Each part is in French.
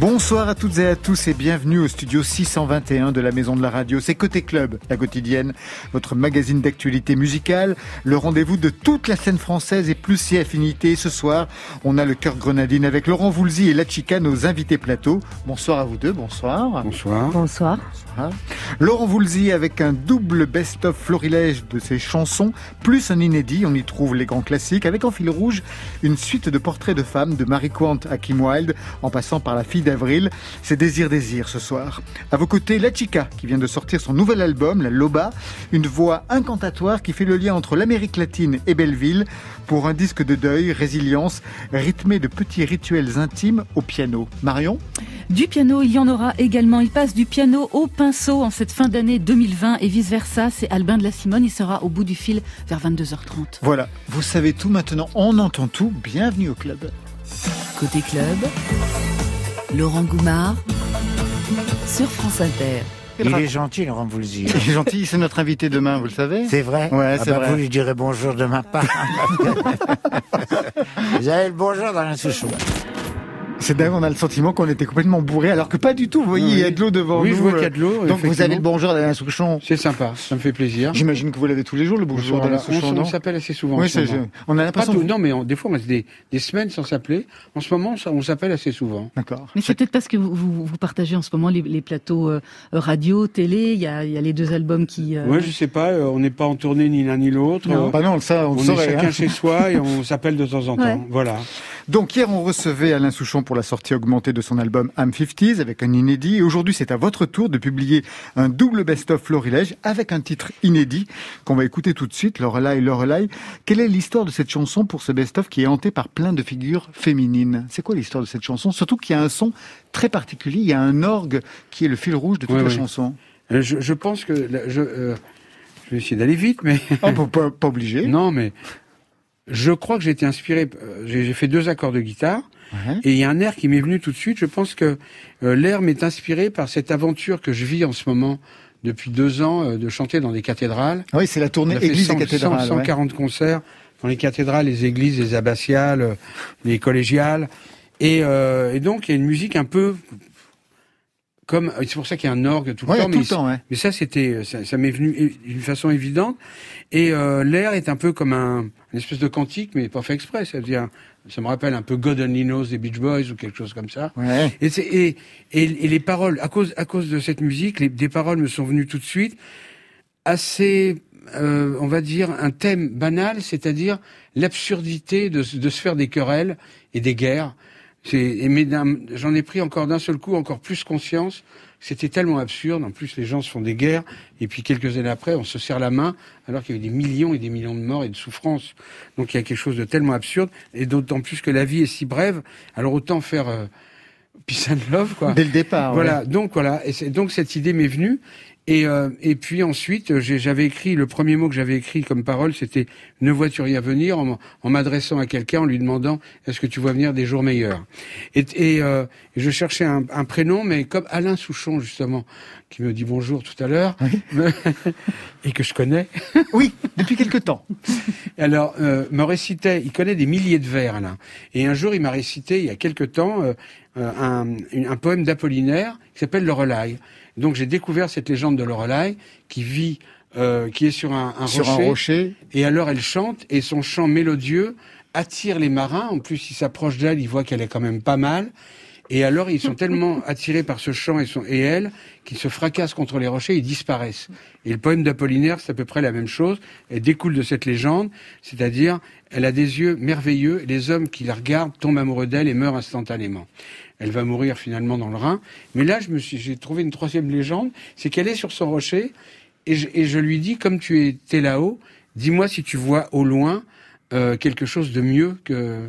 Bonsoir à toutes et à tous et bienvenue au studio 621 de la Maison de la Radio. C'est Côté Club, la quotidienne, votre magazine d'actualité musicale, le rendez-vous de toute la scène française et plus si affinité. Ce soir, on a le cœur grenadine avec Laurent Voulzy et La Chica, nos invités plateau. Bonsoir à vous deux, bonsoir. Bonsoir. Bonsoir. Laurent Voulzy avec un double best-of florilège de ses chansons, plus un inédit, on y trouve les grands classiques, avec en fil rouge une suite de portraits de femmes de Marie Quant à Kim Wilde, en passant par la fille d'avril. C'est Désir Désir ce soir. À vos côtés, La Chica, qui vient de sortir son nouvel album, La Loba, une voix incantatoire qui fait le lien entre l'Amérique latine et Belleville pour un disque de deuil, résilience, rythmé de petits rituels intimes au piano. Marion Du piano, il y en aura également. Il passe du piano au pinceau en cette fin d'année 2020 et vice-versa. C'est Albin de la Simone. Il sera au bout du fil vers 22h30. Voilà, vous savez tout maintenant, on entend tout. Bienvenue au club. Côté club, Laurent Goumard sur France Inter. Il est gentil, Laurent Voulzy. Il est gentil, c'est notre invité demain, vous le savez C'est vrai Ouais, Ah c'est bah, vrai. Vous lui direz bonjour de ma part. vous avez le bonjour dans la Souchon. C'est dingue, on a le sentiment qu'on était complètement bourré, alors que pas du tout. Vous voyez, il y a de l'eau devant Oui, nous. je vois euh, qu'il y a de l'eau, Donc vous avez le bonjour d'Alain Souchon. C'est sympa, ça me fait plaisir. J'imagine que vous l'avez tous les jours, le bonjour Bonjour, d'Alain on, Souchon, on s'appelle assez souvent. Oui, on a Pas l'impression. tout, que- non, mais on- des fois, on reste des, des semaines sans s'appeler. En ce moment, on s'appelle assez souvent. D'accord. Mais c'est peut-être parce que vous, vous, vous partagez en ce moment les, les plateaux euh, radio, télé. Il y a, il y a les deux albums qui. euh, Ouais, je sais pas, euh, on n'est pas en tournée ni l'un ni l'autre. Non. Euh, Bah non, ça, on, on est chacun hein. chez soi et on s'appelle de temps en temps. Ouais. Voilà. Donc hier, on recevait Alain Souchon pour la sortie augmentée de son album Am 50s avec un inédit. Et aujourd'hui, c'est à votre tour de publier un double best-of florilège avec un titre inédit qu'on va écouter tout de suite, Lorelai, Lorelai. Quelle est l'histoire de cette chanson pour ce best-of qui est hanté par plein de figures féminines? C'est quoi l'histoire de cette chanson? Surtout qu'il y a un son très particulier, il y a un orgue qui est le fil rouge de toute la chanson. Euh, Je, je pense que je, euh, je vais essayer d'aller vite, mais pas, pas- pas obligé. non, mais je crois que j'ai été inspiré. euh, J'ai fait deux accords de guitare. Ouais. Et il y a un air qui m'est venu tout de suite. Je pense que euh, l'air m'est inspiré par cette aventure que je vis en ce moment depuis deux ans euh, de chanter dans des cathédrales. Ah Oui, c'est la tournée Église 100, et cathédrale. 100, ouais. 140 concerts dans les cathédrales, les églises, les abbatiales, euh, les collégiales. Et, euh, et donc, il y a une musique un peu comme... C'est pour ça qu'il y a un orgue tout le Ouais, temps. tout mais le temps, ouais. mais ça, c'était, ça, ça m'est venu d'une façon évidente. Et euh, l'air est un peu comme un, une espèce de cantique, mais pas fait exprès. C'est-à-dire, ça me rappelle un peu God Only Knows des Beach Boys ou quelque chose comme ça. Ouais. Et, et, et, et les paroles, à cause, à cause de cette musique, les, des paroles me sont venues tout de suite assez, euh, on va dire, un thème banal, c'est-à-dire l'absurdité de, se- de se faire des querelles et des guerres. J'en ai pris encore d'un seul coup encore plus conscience. C'était tellement absurde. En plus, les gens se font des guerres et puis quelques années après, on se serre la main alors qu'il y a eu des millions et des millions de morts et de souffrances. Donc il y a quelque chose de tellement absurde et d'autant plus que la vie est si brève. Alors autant faire euh, peace and love, quoi. Dès le départ. Voilà, ouais. donc voilà, et donc cette idée m'est venue. Et, euh, et puis ensuite, j'avais écrit, le premier mot que j'avais écrit comme parole, c'était « Ne vois-tu rien venir ?» en, m'adressant à quelqu'un, en lui demandant « Est-ce que tu vois venir des jours meilleurs ?» Et, et, euh, je cherchais un, un prénom, mais comme Alain Souchon, justement, qui me dit bonjour tout à l'heure, me- et que je connais, Oui, depuis quelque temps. alors, euh, me récitait, il connaît des milliers de vers, Alain. Et un jour, il m'a récité, il y a quelque temps, euh, euh, un, un poème d'Apollinaire qui s'appelle Lorelai. Donc, j'ai découvert cette légende de Lorelai qui vit, euh, qui est sur un, un Sur rocher. un rocher. Et alors, elle chante, et son chant mélodieux attire les marins. En plus, il s'approche d'elle, il voit qu'elle est quand même pas mal. Et alors, ils sont tellement attirés par ce chant et, son, et elle qu'ils se fracassent contre les rochers, ils disparaissent. Et le poème d'Apollinaire, c'est à peu près la même chose. Elle découle de cette légende, c'est-à-dire, elle a des yeux merveilleux, et les hommes qui la regardent tombent amoureux d'elle et meurent instantanément. Elle va mourir finalement dans le Rhin. Mais là, je me suis, j'ai trouvé une troisième légende, c'est qu'elle est sur son rocher, et je, et je lui dis, comme tu étais là-haut, dis-moi si tu vois au loin euh, quelque chose de mieux que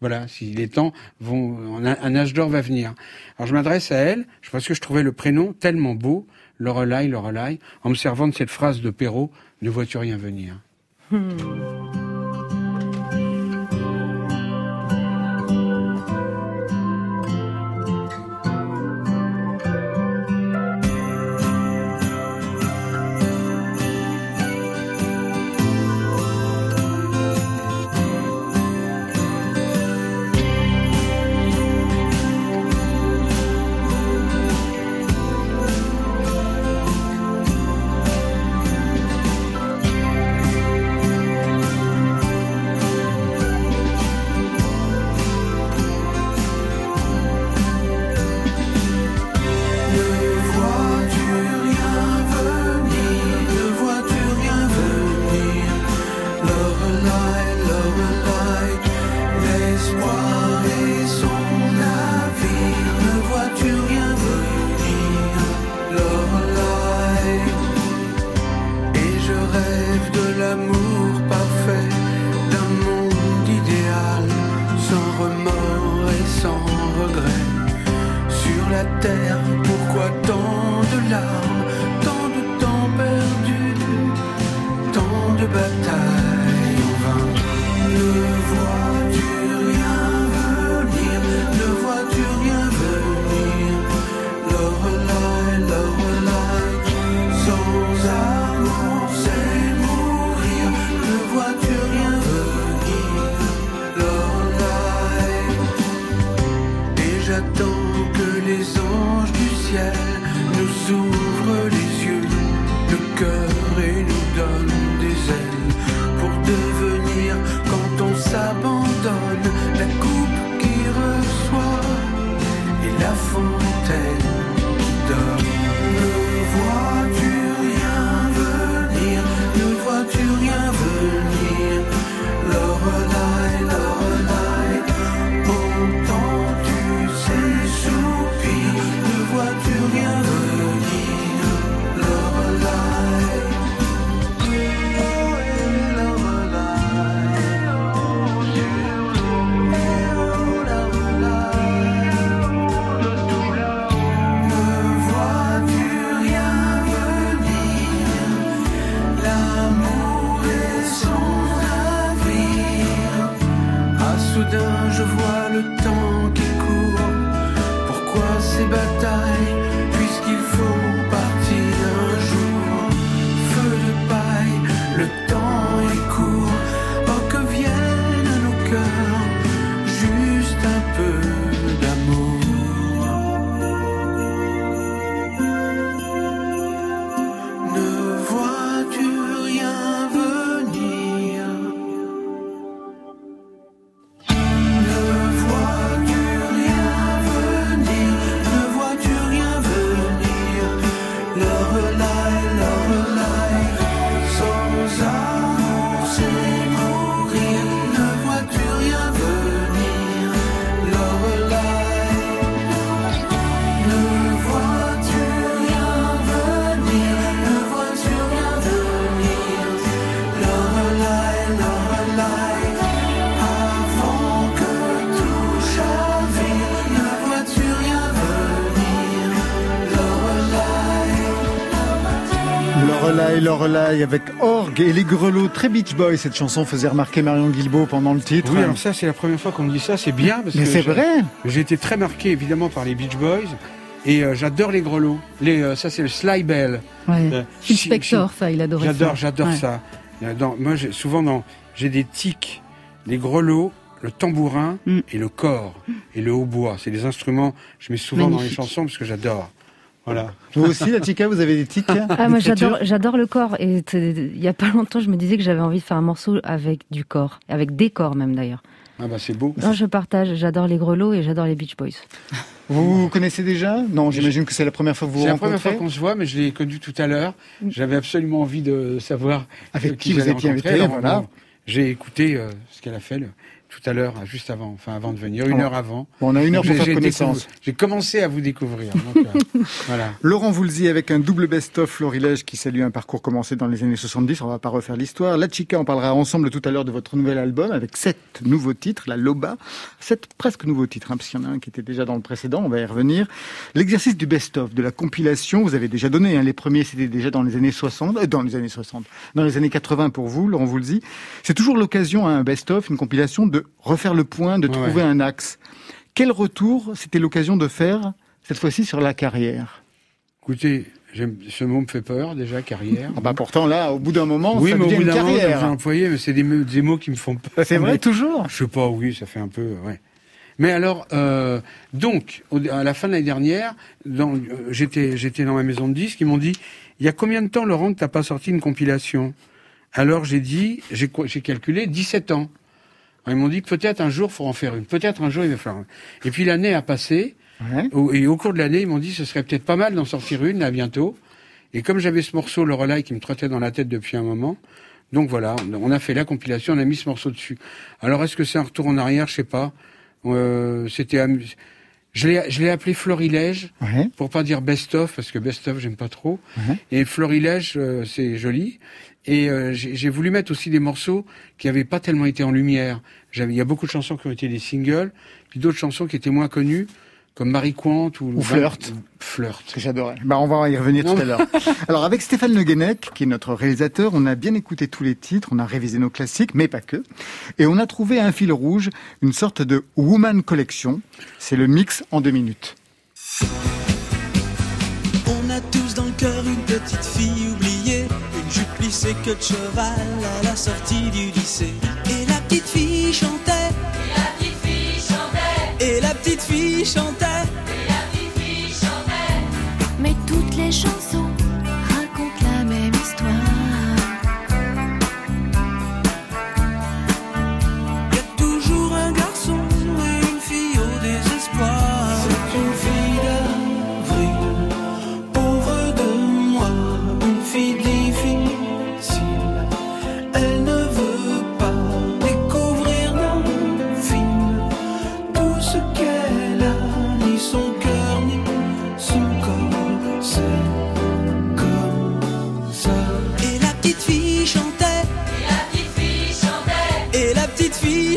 voilà, si les temps vont, un, âge d'or va venir. Alors je m'adresse à elle, parce que je trouvais le prénom tellement beau, Lorelai, Lorelai, en me servant de cette phrase de Perrault, ne vois-tu rien venir? Bataille Lorelai, avec Orgue et les grelots, très Beach Boy. Cette chanson faisait remarquer Marion Guilbault pendant le titre. Oui, alors ça, c'est la première fois qu'on me dit ça, c'est bien. Parce Mais c'est vrai. J'ai été très marqué, évidemment, par les Beach Boys. Et euh, j'adore les grelots. Les, euh, ça, c'est le Sly Bell. Ouais. Euh, Phil chi- Spector, ça, il adorait ça. J'adore, j'adore Ouais. ça. Euh, Dans, moi, j'ai- souvent, dans, j'ai des tics, les grelots, le tambourin Mm. et le corps et le hautbois. C'est des instruments que je mets souvent dans les chansons parce que j'adore. Voilà. Vous aussi, la chica, vous avez des tics Ah, moi j'adore, j'adore le corps. Et il y a pas longtemps, je me disais que j'avais envie de faire un morceau avec du corps, avec des corps même d'ailleurs. Ah bah c'est beau. Non, je partage. J'adore les grelots et j'adore les Beach Boys. Vous vous connaissez déjà? Non, j'imagine que c'est la première fois que vous vous C'est la première rencontrez. fois qu'on se voit, mais je l'ai connu tout à l'heure. J'avais absolument envie de savoir Avec euh, qui vous étiez invité, voilà. J'ai écouté euh, ce qu'elle a fait le- tout à l'heure, juste avant, enfin avant de venir, une heure avant. Bon, on a une heure pour faire connaissance. J'ai commencé à vous découvrir. donc, euh, voilà. Laurent Voulzy avec un double best-of Florilège qui salue un parcours commencé dans les années 70. On va pas refaire l'histoire. La Chica, on parlera ensemble tout à l'heure de votre nouvel album avec sept nouveaux titres. La Loba, sept presque nouveaux titres, hein, parce qu'il y en a un qui était déjà dans le précédent. On va y revenir. L'exercice du best-of, de la compilation, vous avez déjà donné. Hein, les premiers, c'était déjà dans les années 60, euh, dans les années 60, dans les années 80 pour vous, Laurent Voulzy. C'est toujours l'occasion à un best-of, une compilation, de refaire le point, de trouver ouais. un axe. Quel retour c'était l'occasion de faire cette fois-ci sur la carrière? Écoutez, ce mot me fait peur déjà, carrière. Ah bah pourtant là, au bout d'un moment, oui, ça mais au devient bout une d'un moment, carrière. employé, mais c'est des, mots- des mots qui me font peur. C'est vrai Mais- toujours. Je sais pas, oui, ça fait un peu, ouais. Mais alors, euh, donc, au- à la fin de l'année dernière, euh, j'étais, j'étais dans ma maison de disques, ils m'ont dit, il y a combien de temps, Laurent, que t'as pas sorti une compilation? Alors j'ai dit, j'ai calculé 17 ans. Ils m'ont dit que peut-être un jour, faut en faire une. Peut-être un jour, il va falloir. Et puis l'année a passé, et au cours de l'année, ils m'ont dit, ce serait peut-être pas mal d'en sortir une, là, bientôt. Et comme j'avais ce morceau, le relais, qui me trottait dans la tête depuis un moment, donc voilà, on- a fait la compilation, on a mis ce morceau dessus. Alors est-ce que c'est un retour en arrière? Je sais pas. Euh, C'était, je l'ai, je l'ai appelé Florilège Ouais. pour pas dire best of parce que best of j'aime pas trop. Ouais. Et Florilège euh, c'est joli. Et euh, j'ai j'ai voulu mettre aussi des morceaux qui avaient pas tellement été en lumière. J'avais, il y a beaucoup de chansons qui ont été des singles, puis d'autres chansons qui étaient moins connues comme Marie Quant ou, Ou Flirt. Flirt. que j'adorais. Bah, on va y revenir tout à l'heure. Alors, avec Stéphane Le Guenec, qui est notre réalisateur, on a bien écouté tous les titres, on a révisé nos classiques, mais pas que. Et on a trouvé un fil rouge, une sorte de Woman Collection. C'est le mix en deux minutes. On a tous dans le cœur une petite fille plissée que de cheval à la sortie du lycée. Et la petite fille chantait. Et la petite fille chantait. Et la petite fille chantait. Mais toutes les chansons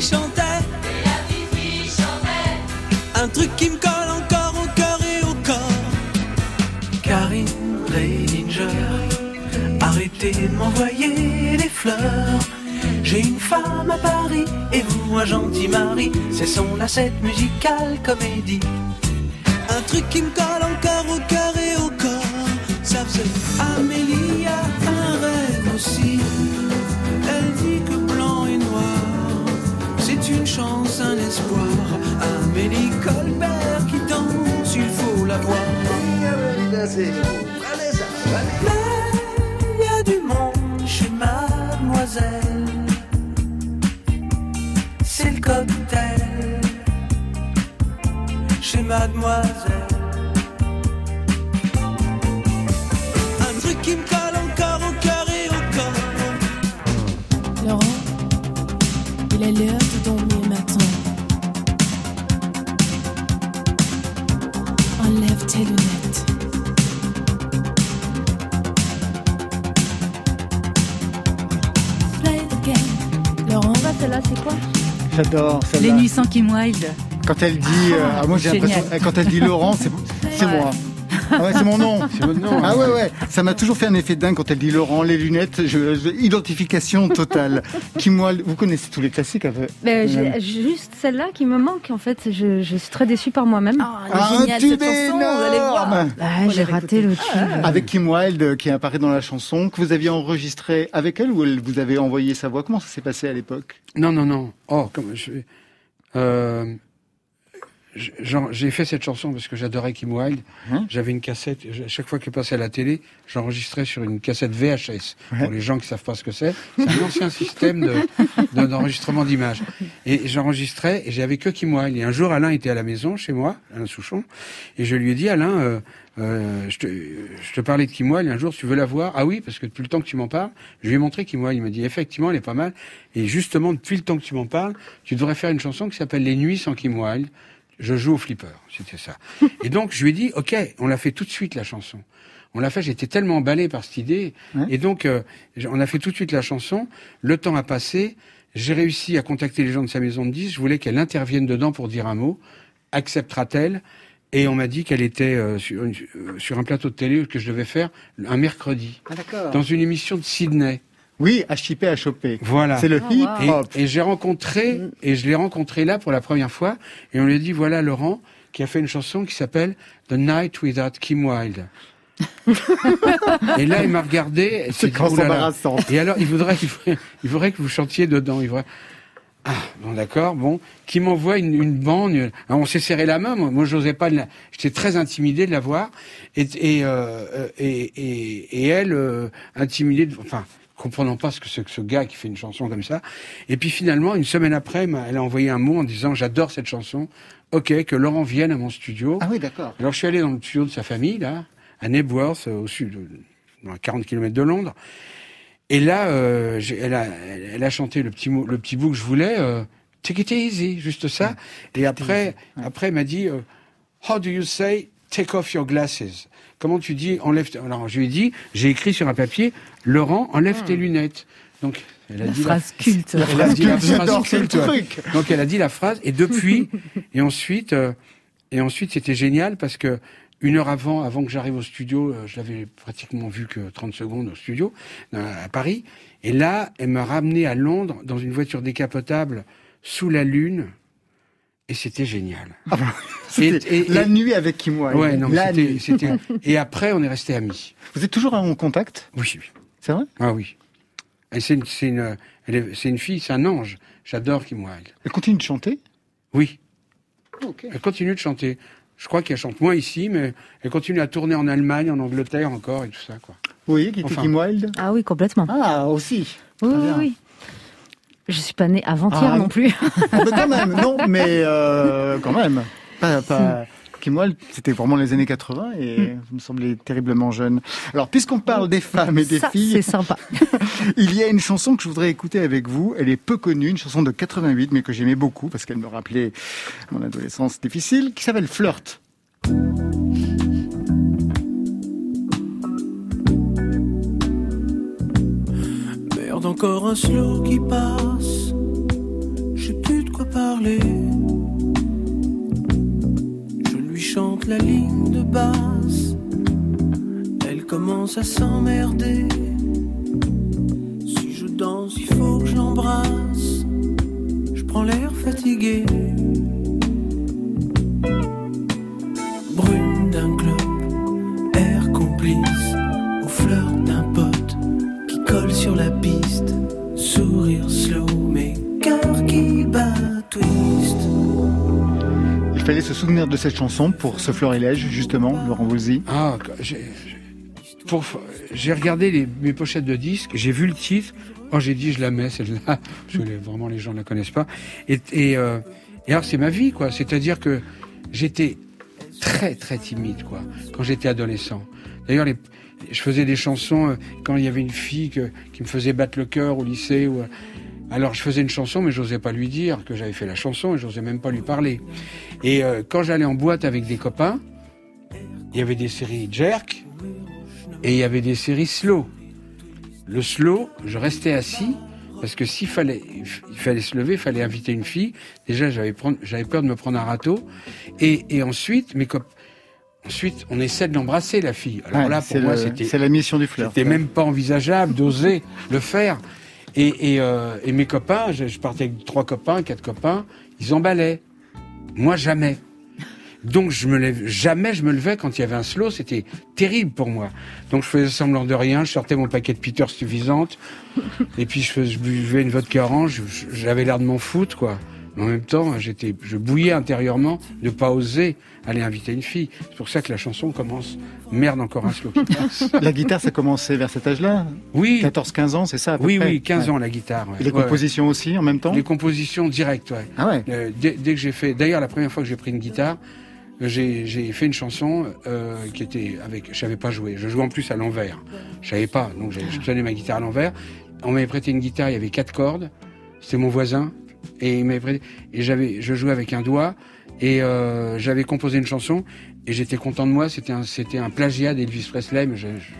chantait. Un truc qui me colle encore au cœur et au corps. Karine Reininger, arrêtez de m'envoyer des fleurs. J'ai une femme à Paris et vous un gentil mari. C'est son lacette musicale comédie. Un truc qui me colle encore au cœur et au corps. Ça faisait Amélie chance, un espoir. Amélie Colbert qui danse, il faut la voir. Mais il y a du monde chez Mademoiselle. C'est le cocktail chez Mademoiselle. Un truc qui me colle encore au cœur et au corps. Laurent, il est l'heure J'adore Les celle-là. nuits sans Kim Wilde. Quand elle dit, euh, ah, moi j'ai l'impression, eh, quand elle dit Laurent, c'est moi. Ah ouais, c'est mon nom. C'est votre nom. Ah ouais, ouais. Ça m'a toujours fait un effet dingue quand elle dit Laurent, les lunettes, je, je- identification totale. Qui moi, vous connaissez tous les classiques un peu. Mais j'ai juste celle-là qui me manque, en fait. Je, je suis très déçue par moi-même. Ah, est Ah, cette tube chanson, vous allez voir. énorme Ah, Faut j'ai raté le tube. Avec Kim Wilde euh, qui apparaît dans la chanson, que vous aviez enregistré avec elle ou elle vous avez envoyé sa voix? Comment ça s'est passé à l'époque? Non, non, non. Oh, comme je. Euh, j'ai fait cette chanson parce que j'adorais Kim Wilde. Hein J'avais une cassette. chaque fois qu'elle passait à la télé, j'enregistrais sur une cassette VHS. Pour les gens qui savent pas ce que c'est, c'est un ancien système de- de- d'enregistrement d'images. Et j'enregistrais et j'avais que Kim Wilde. Et un jour, Alain était à la maison chez moi, Alain Souchon, et je lui ai dit, Alain, euh, euh, je, te, je te parlais de Kim Wilde. Un jour, tu veux la voir? Ah oui, parce que depuis le temps que tu m'en parles, je lui ai montré Kim Wilde. Il m'a dit, effectivement, elle est pas mal. Et justement, depuis le temps que tu m'en parles, tu devrais faire une chanson qui s'appelle Les Nuits sans Kim Wilde. Je joue au flipper, c'était ça. Et donc, je lui ai dit, OK, on l'a fait tout de suite, la chanson. On l'a fait, j'étais tellement emballé par cette idée. Et donc, euh, on a fait tout de suite la chanson. Le temps a passé. J'ai réussi à contacter les gens de sa maison de 10. Je voulais qu'elle intervienne dedans pour dire un mot. Acceptera-t-elle? Et on m'a dit qu'elle était euh, sur, une- euh, sur un plateau de télé que je devais faire un mercredi. Ah. Dans une émission de Sydney. Oui, à chipper, à choper. Voilà. C'est le Ah, hip wow. hop. Et, et j'ai rencontré, et je l'ai rencontré là pour la première fois, et on lui a dit, voilà Laurent, qui a fait une chanson qui s'appelle The Night Without Kim Wilde. et là, il m'a regardé. C'est quand là. embarrassant. Et alors, il voudrait, il voudrait, il voudrait que vous chantiez dedans. Il voudrait... Ah, bon, d'accord, bon. Qui m'envoie une, une bande. Alors, on s'est serré la main. Moi, moi j'osais pas. la- J'étais très intimidé de la voir. Et, et, euh, et, et, et elle, euh, intimidée. de- Enfin, comprenant pas ce que c'est que ce gars qui fait une chanson comme ça. Et puis finalement, une semaine après, elle a envoyé un mot en disant j'adore cette chanson. Ok, que Laurent vienne à mon studio. Ah oui, d'accord. Alors je suis allé dans le studio de sa famille, là, à Nebworth, euh, au sud, euh, à 40 km de Londres. Et là, euh, elle, a, elle, elle a chanté le petit, mot, le petit bout que je voulais, euh, Take it easy, juste ça. Et après, après, elle m'a dit, euh, How do you say take off your glasses? Comment tu dis enlève tes- Alors je lui ai dit, j'ai écrit sur un papier, Laurent, enlève tes lunettes. Donc elle a La dit phrase culte. elle a dit la phrase culte, truc. donc elle a dit la phrase et depuis et ensuite euh, Et ensuite, c'était génial parce que une heure avant, avant que j'arrive au studio, euh, je l'avais pratiquement vu que 30 secondes au studio, euh, à Paris. Et là, elle m'a ramené à Londres dans une voiture décapotable sous la lune. Et c'était génial. C'était Et- et- la et- nuit avec Kim Wilde. Ouais, non, la nuit. Et après, on est resté amis. Vous êtes toujours en contact? Oui, oui. C'est vrai? Ah oui. C'est une, c'est une, une fille, c'est un ange. J'adore Kim Wilde. Elle continue de chanter? Oui. Ok. Elle continue de chanter. Je crois qu'elle chante moins ici, mais elle continue à tourner en Allemagne, en Angleterre encore et tout ça, quoi. Oui, qui était Enfin. Kim Wilde? Ah oui, complètement. Ah, aussi. Oui, oui, oui. Je suis pas née avant-hier Ah, non plus. Ah, mais quand même, non, mais euh, quand même. Pas, pas... Kim c'était vraiment les années 80 et vous me semblez terriblement jeune. Alors, puisqu'on parle des femmes et des Ça, filles, c'est sympa. il y a une chanson que je voudrais écouter avec vous. Elle est peu connue, une chanson de 88, mais que j'aimais beaucoup parce qu'elle me rappelait mon adolescence difficile, qui s'appelle Flirt. Encore un slow qui passe. J'ai plus de quoi parler. Je lui chante la ligne de basse. Elle commence à s'emmerder. Si je danse, il faut que je l'embrasse. Je prends l'air fatigué. Brune d'un club, air complice. Sourire slow, mais cœur qui bat twist. Il fallait se souvenir de cette chanson pour ce florilège, justement, Laurent Voulzy. Ah, j'ai, regardé les, mes pochettes de disques, j'ai vu le titre, oh, j'ai dit je la mets celle-là, parce que les- vraiment les gens ne la connaissent pas. Et, et, euh, et alors c'est ma vie, quoi. C'est-à-dire que j'étais très très timide, quoi, quand j'étais adolescent. D'ailleurs, les, je faisais des chansons euh, quand il y avait une fille qui me faisait battre le cœur au lycée. Euh, alors je faisais une chanson, mais j'osais pas lui dire que j'avais fait la chanson et j'osais même pas lui parler. Et euh, quand j'allais en boîte avec des copains, il y avait des séries jerk et il y avait des séries slow. Le slow, je restais assis parce que s'il fallait, il fallait se lever, il fallait inviter une fille. Déjà, j'avais peur de me prendre un râteau. Et, ensuite, mes cop- ensuite, on essaie de l'embrasser la fille. Alors Ouais, là, pour moi, c'était c'est la mission du flirt. c'était même pas envisageable d'oser le faire. Et, et, euh, et mes copains, je, je partais avec trois copains, quatre copains, ils emballaient. Moi, jamais. Donc, je me lève, jamais je me levais quand il y avait un slow, c'était terrible pour moi. Donc, je faisais semblant de rien, je sortais mon paquet de Peter suffisante, et puis je, faisais, je buvais une vodka orange, j'avais l'air de m'en foutre, quoi. Mais en même temps, j'étais, je bouillais intérieurement de pas oser aller inviter une fille. C'est pour ça que la chanson commence Merde, encore un slow qui passe. La guitare, ça commençait vers cet âge-là Oui, 14-15 ans, c'est ça à peu oui, près oui, 15 Ouais. ans la guitare. ouais. Et les Ouais, compositions aussi, en même temps. Les compositions directes, ouais. Ah ouais Euh, dès, dès que j'ai fait, d'ailleurs la première fois que j'ai pris une guitare, j'ai fait une chanson euh, qui était avec, je savais pas jouer, je jouais en plus à l'envers, je savais pas, donc j'ai- je tenais ma guitare à l'envers. On m'avait prêté une guitare, il y avait quatre cordes, c'était mon voisin et il m'avait prêté, et j'avais, je jouais avec un doigt et euh, j'avais composé une chanson et j'étais content de moi. C'était un, plagiat d'Elvis Presley, mais je, je,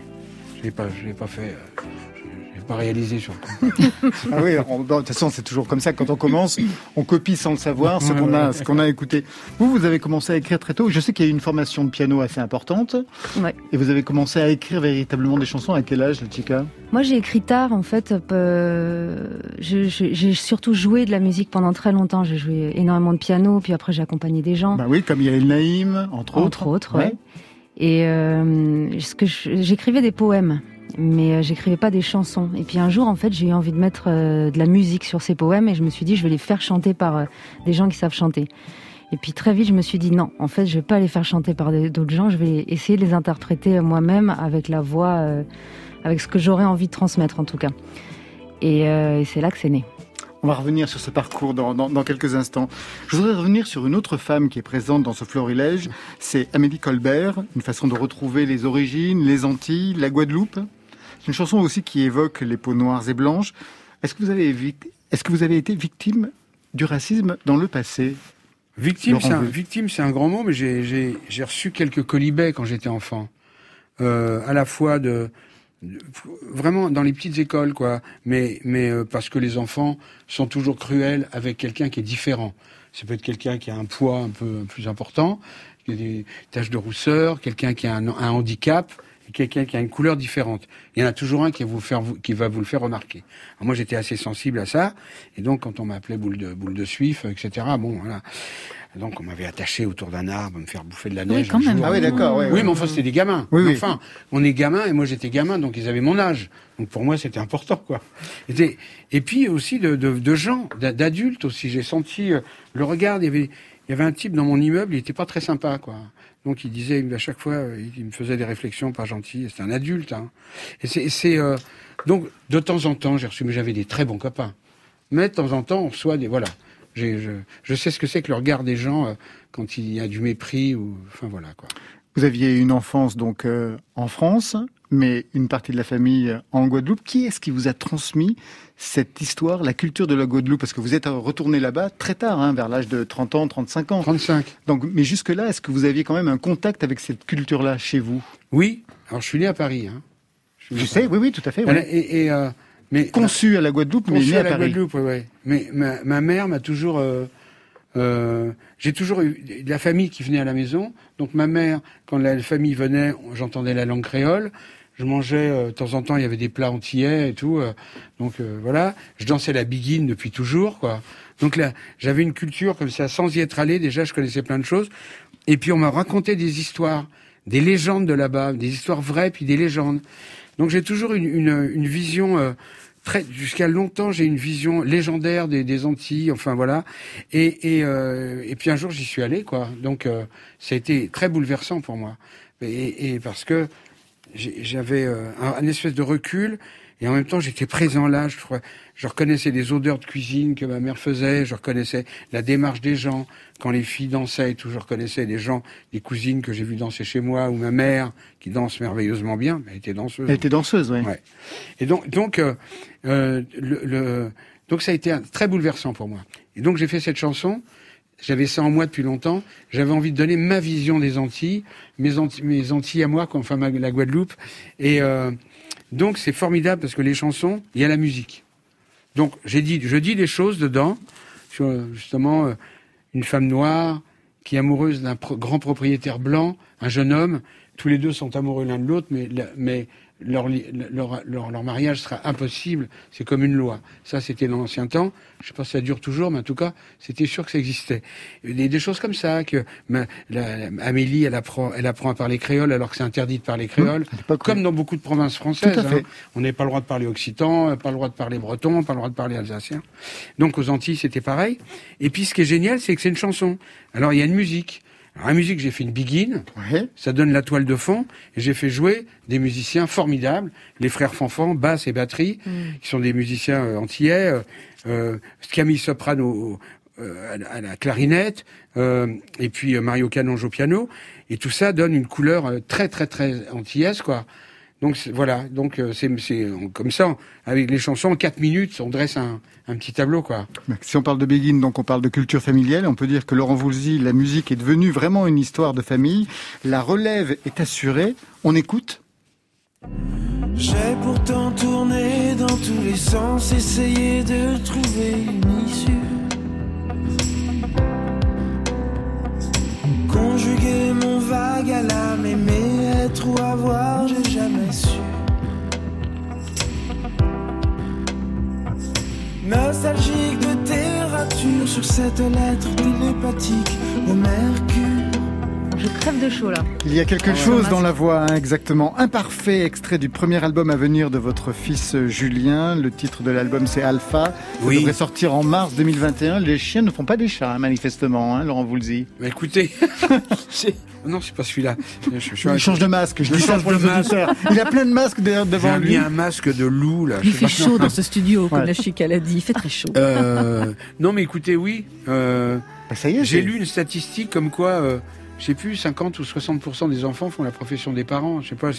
je l'ai pas, je l'ai pas fait, pas réalisé sur le coup. Ah oui, on- de toute façon, c'est toujours comme ça. Quand on commence, on copie sans le savoir ce qu'on a, ce qu'on a écouté. Vous, vous avez commencé à écrire très tôt. Je sais qu'il y a eu une formation de piano assez importante. Ouais. Et vous avez commencé à écrire véritablement des chansons à quel âge, la chica Moi, j'ai écrit tard, en fait. euh, j'ai surtout joué de la musique pendant très longtemps. J'ai joué énormément de piano, puis après, j'ai accompagné des gens. Bah oui, comme Yael Naïm, entre autres. entre autres, ouais. Et euh, ce que je- j'écrivais des poèmes, mais euh, j'écrivais pas des chansons. Et puis un jour, en fait, j'ai eu envie de mettre euh, de la musique sur ces poèmes, et je me suis dit, je vais les faire chanter par euh, des gens qui savent chanter. Et puis très vite, je me suis dit non, en fait, je vais pas les faire chanter par d'autres gens. Je vais essayer de les interpréter moi-même avec la voix, avec ce que j'aurais envie de transmettre en tout cas. Et, c'est là que c'est né. On va revenir sur ce parcours dans quelques instants. Je voudrais revenir sur une autre femme qui est présente dans ce florilège. C'est Amélie Colbert, une façon de retrouver les origines, les Antilles, la Guadeloupe. C'est une chanson aussi qui évoque les peaux noires et blanches. Est-ce que vous avez, vic- est-ce que vous avez été victime du racisme dans le passé? Victime, c'est un, Veu. victime, c'est un grand mot, mais j'ai, reçu quelques colibets quand j'étais enfant. Euh, à la fois de, de- vraiment dans les petites écoles, quoi. Mais, mais euh, parce que les enfants sont toujours cruels avec quelqu'un qui est différent. Ça peut être quelqu'un qui a un poids un peu plus important, qui a des taches de rousseur, quelqu'un qui a un, un handicap, quelqu'un qui a une couleur différente. Il y en a toujours un qui va vous, faire, qui va vous le faire remarquer. Alors moi, j'étais assez sensible à ça, et donc quand on m'appelait boule de, boule de suif, etc., bon, voilà. Donc on m'avait attaché autour d'un arbre, me faire bouffer de la Oui, neige. quand un même. jour. Ah oui, d'accord. Oui, mais enfin, c'était des gamins. Oui, oui. Enfin, on est gamin et moi j'étais gamin, donc ils avaient mon âge. Donc pour moi, c'était important, quoi. Et, puis aussi de, de, de gens, d'a- d'adultes aussi. J'ai senti euh, le regard. Il y avait, il y avait un type dans mon immeuble, il était pas très sympa, quoi. Donc il disait à chaque fois, il me faisait des réflexions pas gentilles. C'était un adulte. Hein. Et c'est, euh, donc de temps en temps, j'ai reçu, mais j'avais des très bons copains. Mais de temps en temps, on reçoit des voilà. Je sais ce que c'est que le regard des gens euh, quand il y a du mépris ou, enfin voilà quoi. Vous aviez une enfance donc euh, en France, mais une partie de la famille euh, en Guadeloupe. Qui est-ce qui vous a transmis cette histoire, la culture de la Guadeloupe? Parce que vous êtes retourné là-bas très tard, hein, vers l'âge de 30 ans, 35 ans. 35. Donc, mais jusque-là, est-ce que vous aviez quand même un contact avec cette culture-là chez vous? Oui. Alors je suis né à Paris. Hein. Je à sais, Paris. oui, oui, tout à fait. oui. Et, et, euh, mais Conçu à la Guadeloupe, mais né à, à la Paris. Guadeloupe, ouais, ouais. Mais ma, ma mère m'a toujours. euh, euh, j'ai toujours eu de la famille qui venait à la maison. Donc ma mère, quand la famille venait, j'entendais la langue créole. Je mangeais euh, de temps en temps, il y avait des plats antillais et tout. euh, donc euh, voilà, je dansais la biguine depuis toujours, quoi. Donc là, j'avais une culture comme ça, sans y être allé. Déjà, je connaissais plein de choses. Et puis on m'a raconté des histoires, des légendes de là-bas, des histoires vraies, puis des légendes. Donc j'ai toujours une, une, une vision euh, très jusqu'à longtemps j'ai une vision légendaire des, des Antilles. Enfin voilà. Et et, euh, et puis un jour j'y suis allé quoi. Donc euh, ça a été très bouleversant pour moi. Et, et parce que j'avais euh, un, espèce de recul et en même temps j'étais présent là. Je, reconnaissais les odeurs de cuisine que ma mère faisait. Je reconnaissais la démarche des gens quand les filles dansaient et tout. Je reconnaissais les gens, les cousines que j'ai vues danser chez moi ou ma mère qui danse merveilleusement bien. Elle était danseuse. Elle était danseuse, oui. Ouais. Et donc, donc, euh, euh, le, le- donc ça a été un- très bouleversant pour moi. Et donc j'ai fait cette chanson. J'avais ça en moi depuis longtemps. J'avais envie de donner ma vision des Antilles, mes, Antilles, à moi, enfin la Guadeloupe. Et euh, donc c'est formidable parce que les chansons, il y a la musique. Donc j'ai dit, je dis des choses dedans sur justement euh, une femme noire qui est amoureuse d'un grand propriétaire blanc, un jeune homme. Tous les deux sont amoureux l'un de l'autre, mais, mais leur, leur, leur, leur mariage sera impossible. C'est comme une loi. Ça, c'était dans l'ancien temps. Je sais pas si ça dure toujours, mais en tout cas, c'était sûr que ça existait. Des, des choses comme ça, que ma- la- la- Amélie, elle apprend, elle apprend à parler créole alors que c'est interdit de parler créole, l'époque, comme dans beaucoup de provinces françaises. Hein. On n'a pas le droit de parler occitan, euh, pas le droit de parler breton, pas le droit de parler alsacien. Donc aux Antilles, c'était pareil. Et puis ce qui est génial, c'est que c'est une chanson. Alors il y a une musique. Alors la musique, j'ai fait une Ouais. ça donne la toile de fond, et j'ai fait jouer des musiciens formidables, les frères Fanfan, basse et batterie, qui sont des musiciens euh, antillais, euh, euh, Camille Soprano euh, à, la- clarinette, euh, et puis euh, Mario Canonge au piano, et tout ça donne une couleur euh, très très très antillaise, quoi. Donc voilà, donc euh, c'est c'est comme ça, avec les chansons, en quatre minutes, on dresse un, un petit tableau, quoi. Si on parle de Begin, donc on parle de culture familiale. On peut dire que Laurent Voulzy, la musique est devenue vraiment une histoire de famille. La relève est assurée. On écoute. J'ai pourtant tourné dans tous les sens, essayé de trouver une issue. Conjuguer mon vague à l'âme, aimer, être ou avoir, j'ai jamais Nostalgique de tes ratures sur cette lettre télépathique au mercure. Je crève de chaud là. Il y a quelque Ah ouais. chose dans la voix, hein, exactement. Imparfait, extrait du premier album à venir de votre fils euh, Julien. Le titre de l'album, c'est Alpha. Oui. devrait sortir en mars 2021. Les chiens ne font pas des chats, hein, manifestement, hein, Laurent Voulzy. Bah, écoutez, non, c'est pas celui-là. Je, je suis Il change de masque, je dis ça pour les auditeurs. Il a plein de masques derrière- J'ai devant mis lui. un masque de loup là. Il fait pas. chaud dans ce studio, comme Ouais. la chic elle a dit. Il fait très chaud. Euh, non, mais écoutez, oui. euh, Bah, ça y est, J'ai lu une statistique comme quoi, euh, je sais plus, 50 ou 60% des enfants font la profession des parents. Je sais pas,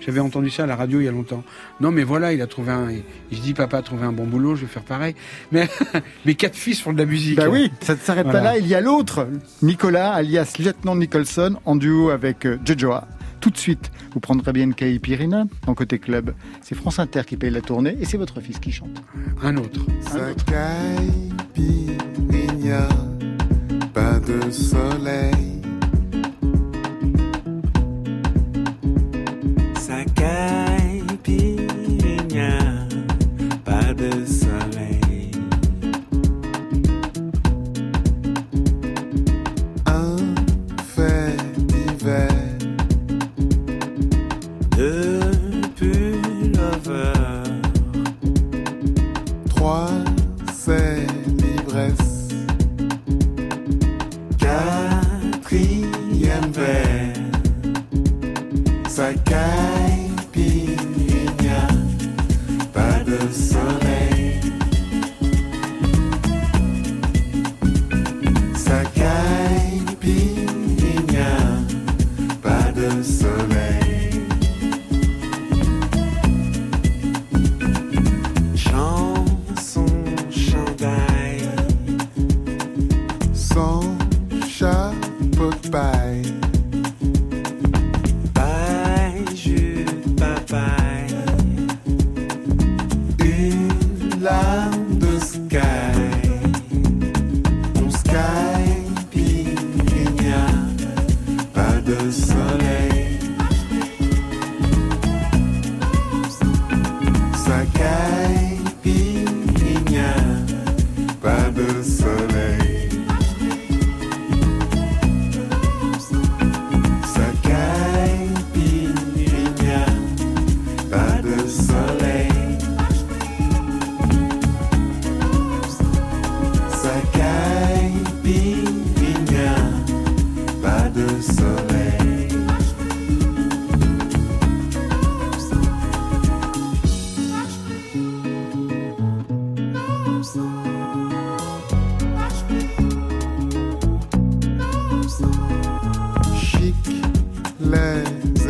j'avais entendu ça à la radio il y a longtemps. Non, mais voilà, il a trouvé un. Il, il se dit, papa a trouvé un bon boulot, je vais faire pareil. Mais mes quatre fils font de la musique. Bah oui, ça ne s'arrête pas là. Il y a l'autre, Nicolas, alias Lieutenant Nicholson, en duo avec euh, Jojoa. Tout de suite, vous prendrez bien Kay Pirina dans Côté Club. C'est France Inter qui paye la tournée et c'est votre fils qui chante. Un autre. Sa caipirinha pas de soleil. happy.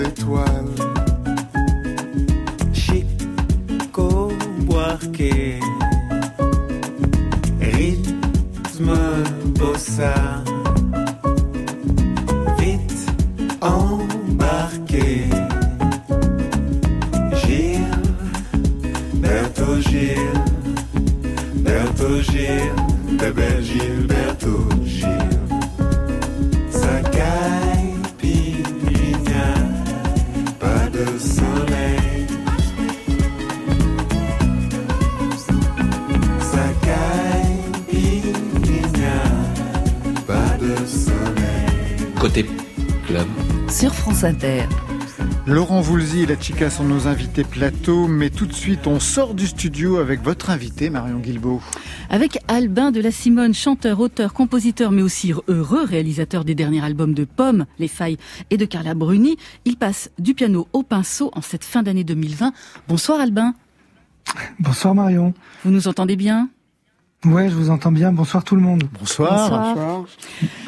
Étoiles. France Inter. Laurent Voulzy et la Chica sont nos invités plateau, mais tout de suite on sort du studio avec votre invité Marion Guilbault. Avec Albin de la Simone, chanteur, auteur, compositeur, mais aussi heureux réalisateur des derniers albums de Pomme, Les Failles et de Carla Bruni, il passe du piano au pinceau en cette fin d'année 2020. Bonsoir Albin, Bonsoir Marion. vous nous entendez bien? Ouais, je vous entends bien. Bonsoir tout le monde. Bonsoir. Bonsoir.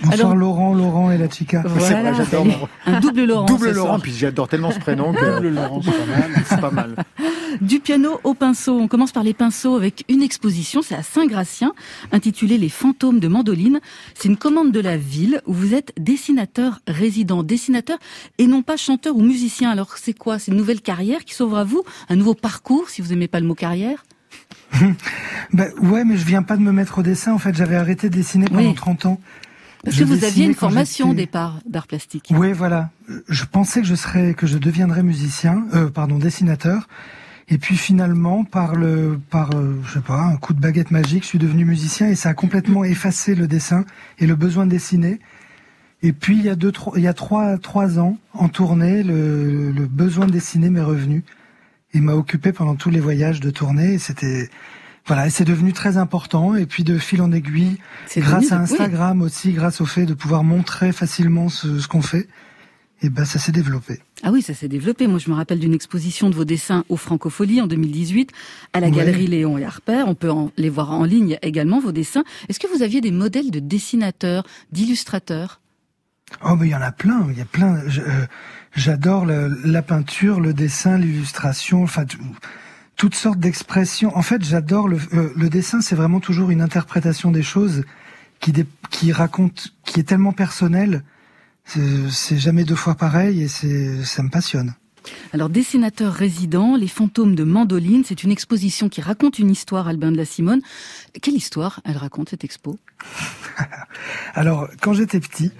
Bonsoir Alors- Laurent, Laurent et la chica. C'est vrai, j'adore Un double Laurent. Double ce Laurent, soir. puis j'adore tellement ce prénom que Double Laurent, c'est pas mal. c'est pas mal. Du piano au pinceau. On commence par les pinceaux avec une exposition, c'est à Saint-Gratien, intitulée Les fantômes de Mandoline. C'est une commande de la ville où vous êtes dessinateur résident, dessinateur et non pas chanteur ou musicien. Alors c'est quoi? C'est une nouvelle carrière qui s'ouvre à vous? Un nouveau parcours, si vous aimez pas le mot carrière? Ben, ouais, mais je viens pas de me mettre au dessin. En fait, j'avais arrêté de dessiner pendant Oui. 30 ans. Parce Je que vous aviez une formation au départ d'art plastique. Oui, voilà. Je pensais que je serais, que je deviendrais musicien, euh, pardon, dessinateur. Et puis finalement, par le, par, euh, je sais pas, un coup de baguette magique, je suis devenu musicien et ça a complètement effacé le dessin et le besoin de dessiner. Et puis il y a deux, trois, il y a trois, trois ans, en tournée, le, le besoin de dessiner m'est revenu et m'a occupé pendant tous les voyages de tournée. C'était, voilà, c'est devenu très important. Et puis de fil en aiguille, C'est grâce devenu- à oui. Instagram aussi, grâce au fait de pouvoir montrer facilement ce, ce qu'on fait, et ben ça s'est développé. Ah oui, ça s'est développé. Moi, je me rappelle d'une exposition de vos dessins au Francofolie en 2018 à la galerie Léon et Harper. On peut en- les voir en ligne également, vos dessins. Est-ce que vous aviez des modèles de dessinateurs, d'illustrateurs? Oh, mais il y en a plein. Il y a plein. je- euh, J'adore la peinture, le dessin, l'illustration, enfin tout- toutes sortes d'expressions. En fait, j'adore le, euh, le dessin. C'est vraiment toujours une interprétation des choses qui dé- qui raconte, qui est tellement personnelle. C'est jamais deux fois pareil et c'est ça me passionne. Alors, dessinateur résident, Les fantômes de Mandoline, c'est une exposition qui raconte une histoire, Albin de la Simone. Quelle histoire elle raconte, cette expo? Alors, quand j'étais petit,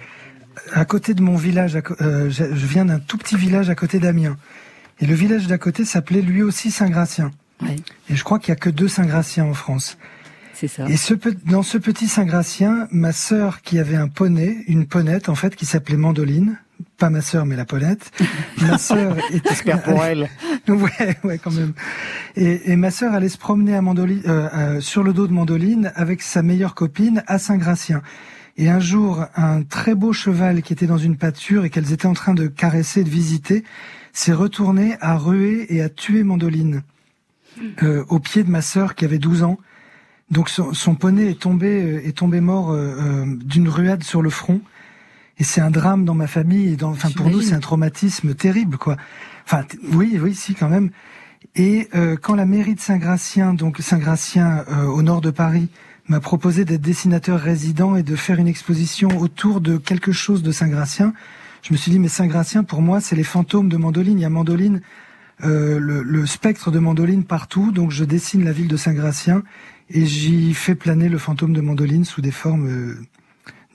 à côté de mon village, euh, je viens d'un tout petit village à côté d'Amiens. Et le village d'à côté s'appelait lui aussi Saint-Gratien. Ouais, Et je crois qu'il y a que deux Saint-Gratiens en France. c'est ça. Et ce, dans ce petit Saint-Gratien, ma sœur qui avait un poney, une ponette en fait, qui s'appelait Mandoline, pas ma sœur mais la ponette, ma sœur était... J'espère pour elle. Ouais, ouais, quand même. Et, et ma sœur allait se promener à Mandoline, euh, euh, sur le dos de Mandoline avec sa meilleure copine à Saint-Gratien. Et un jour, un très beau cheval qui était dans une pâture et qu'elles étaient en train de caresser, de visiter, s'est retourné à ruer et à tuer Mandoline euh, au pied de ma sœur qui avait 12 ans. Donc son, son poney est tombé, euh, est tombé mort euh, euh, d'une ruade sur le front. Et c'est un drame dans ma famille. Et dans, enfin, pour nous, c'est un traumatisme terrible, quoi. Enfin, oui, oui, si, quand même. Et euh, quand la mairie de Saint-Gratien, donc Saint-Gratien euh, au nord de Paris, m'a proposé d'être dessinateur résident et de faire une exposition autour de quelque chose de Saint-Gratien, je me suis dit, mais Saint-Gratien, pour moi, c'est les fantômes de Mandoline. Il y a Mandoline, euh, le, le spectre de Mandoline partout, donc je dessine la ville de Saint-Gratien et j'y fais planer le fantôme de Mandoline sous des formes euh,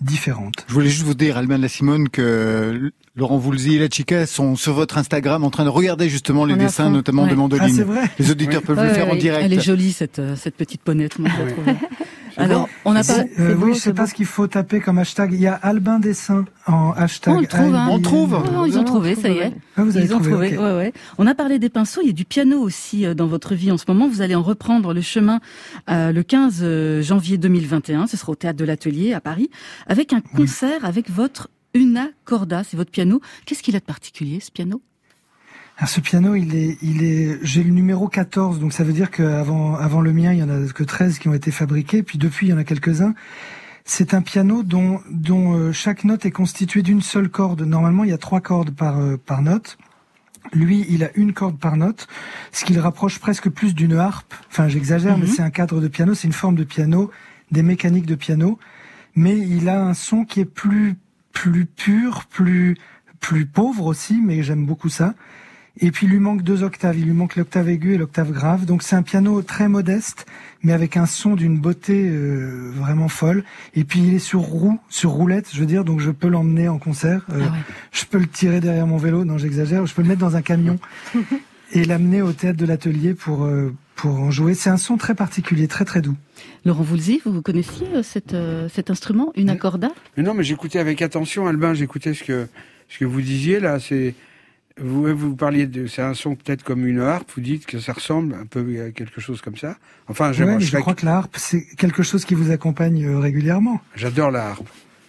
différentes. Je voulais juste vous dire, Albin de la Simone, que Laurent Voulzy et la Chica sont sur votre Instagram en train de regarder justement les dessins, fond. notamment de. Mandoline. Ah, c'est vrai Les auditeurs peuvent le Ouais, faire en direct. Elle est jolie, cette, euh, cette petite ponette. moi. Alors, on n'a pas... Euh, oui, je sais pas ce qu'il faut taper comme hashtag. Il y a Albin Dessin en hashtag. On le trouve, hein. On trouve. Oh, ils ont trouvé, ça y est. Ah, vous avez Ils ont trouvé, ouais, ouais. On a parlé des pinceaux, il y a du piano aussi euh, dans votre vie en ce moment. Vous allez en reprendre le chemin euh, le 15 euh, janvier 2021. Ce sera au théâtre de l'Atelier à Paris, avec un concert avec votre Una Corda. C'est votre piano. Qu'est-ce qu'il a de particulier, ce piano? Alors, ce piano, il est, il est, j'ai le numéro 14, donc ça veut dire qu'avant, avant le mien, il y en a que 13 qui ont été fabriqués, puis depuis, il y en a quelques-uns. C'est un piano dont, dont euh, chaque note est constituée d'une seule corde. Normalement, il y a trois cordes par, euh, par note. Lui, il a une corde par note, ce qui le rapproche presque plus d'une harpe. Enfin, j'exagère, mais Mhm. c'est un cadre de piano, c'est une forme de piano, des mécaniques de piano. Mais il a un son qui est plus, plus pur, plus, plus pauvre aussi, mais j'aime beaucoup ça. Et puis il lui manque deux octaves, il lui manque l'octave aiguë et l'octave grave. Donc c'est un piano très modeste, mais avec un son d'une beauté euh, vraiment folle. Et puis il est sur roue, sur roulette, je veux dire, donc je peux l'emmener en concert. Euh, Ah ouais. Je peux le tirer derrière mon vélo, non j'exagère. Je peux le mettre dans un camion et l'amener au théâtre de l'atelier pour euh, pour en jouer. C'est un son très particulier, très très doux. Laurent Voulzy, vous connaissiez euh, cet, euh, cet instrument, Una Corda Mais non, mais j'écoutais avec attention, Albin, j'écoutais ce que, ce que vous disiez là. C'est vous, vous parliez de, c'est un son peut-être comme une harpe. Vous dites que ça ressemble un peu à quelque chose comme ça. Enfin, Ouais, mais je crois que la harpe c'est quelque chose qui vous accompagne euh, régulièrement. j'adore la harpe.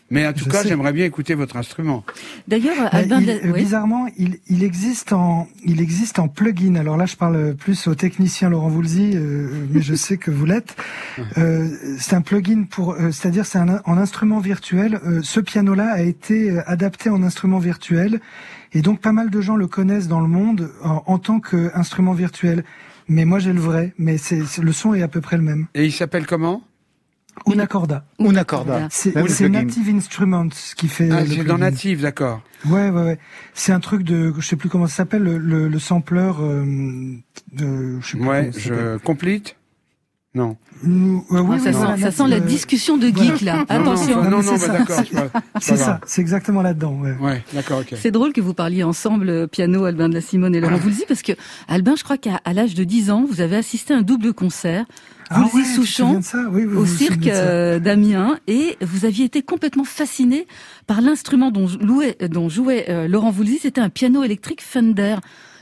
Mais en tout Je cas, sais. j'aimerais bien écouter votre instrument. D'ailleurs, Bah, Albin... il- de- euh, oui. Bizarrement, il, il existe en il existe en plugin. Alors là, je parle plus au technicien Laurent Voulzy, euh, mais je sais que vous l'êtes. Euh, c'est un plugin pour, euh, c'est-à-dire c'est un en instrument virtuel. Euh, ce piano-là a été euh, adapté en instrument virtuel, et donc pas mal de gens le connaissent dans le monde en, en tant qu'instrument virtuel. Mais moi, j'ai le vrai, mais c'est le son est à peu près le même. Et il s'appelle comment? Una corda. Una Corda. C'est. Native Instruments qui fait. Ah, c'est dans Native, d'accord. Ouais, ouais, ouais. C'est un truc de, je sais plus comment ça s'appelle, le, le, le sampler. Euh, de, je sais plus Ouais, je complete. Non. Euh, oui, Ah, ça, oui, sent, voilà, ça sent la discussion de voilà. geek, là. Non, non, Attention. non, mais non, c'est bah, ça. c'est ça, exactement là-dedans. Ouais. Ouais, d'accord, ok. C'est drôle que vous parliez ensemble euh, piano, Albin de la Simone et Laurent Voulzy, parce que Albin, je crois qu'à l'âge de 10 ans, vous avez assisté à un double concert, Ah Voulzy ouais, Souchon, Oui, vous au vous cirque euh, d'Amiens, et vous aviez été complètement fasciné par l'instrument dont, jouait, dont jouait euh, Laurent Voulzy, c'était un piano électrique Fender.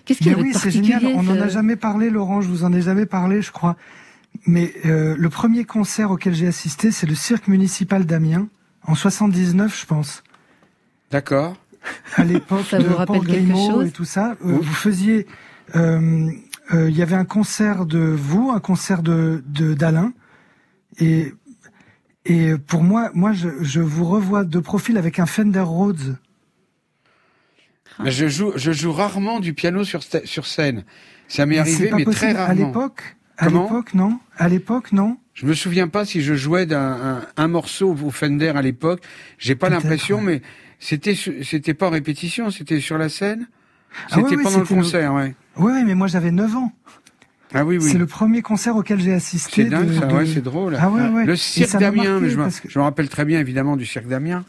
Qu'est-ce qu'il y avait oui, de c'est particulier génial. On n'en a jamais parlé, Laurent. Je vous en ai jamais parlé, je crois. Mais euh, le premier concert auquel j'ai assisté, c'est le cirque municipal d'Amiens en 79, je pense. D'accord. à l'époque Ça de vous rappelle Paul quelque Grimaud chose et tout ça. Euh, Vous faisiez, euh, euh, il y avait un concert de vous, un concert de de- d'Alain, et et pour moi, moi je, je vous revois de profil avec un Fender Rhodes. Mais je joue, je joue rarement du piano sur, sur scène. Ça m'est arrivé, mais possible. très À rarement. l'époque, à l'époque, non. À l'époque, non. Je me souviens pas si je jouais d'un un, un morceau au Fender à l'époque. J'ai pas l'impression, ouais. mais c'était c'était pas en répétition, c'était sur la scène. Ah ouais, C'était ouais, pendant le concert, ouais. Oui, oui, mais moi j'avais 9 ans. Ah oui, oui. C'est le premier concert auquel j'ai assisté. C'est dingue, de- ça, de- ouais, c'est drôle. Ah ouais, ouais. Le cirque mais je me, que- rappelle très bien évidemment du cirque d'Amiens.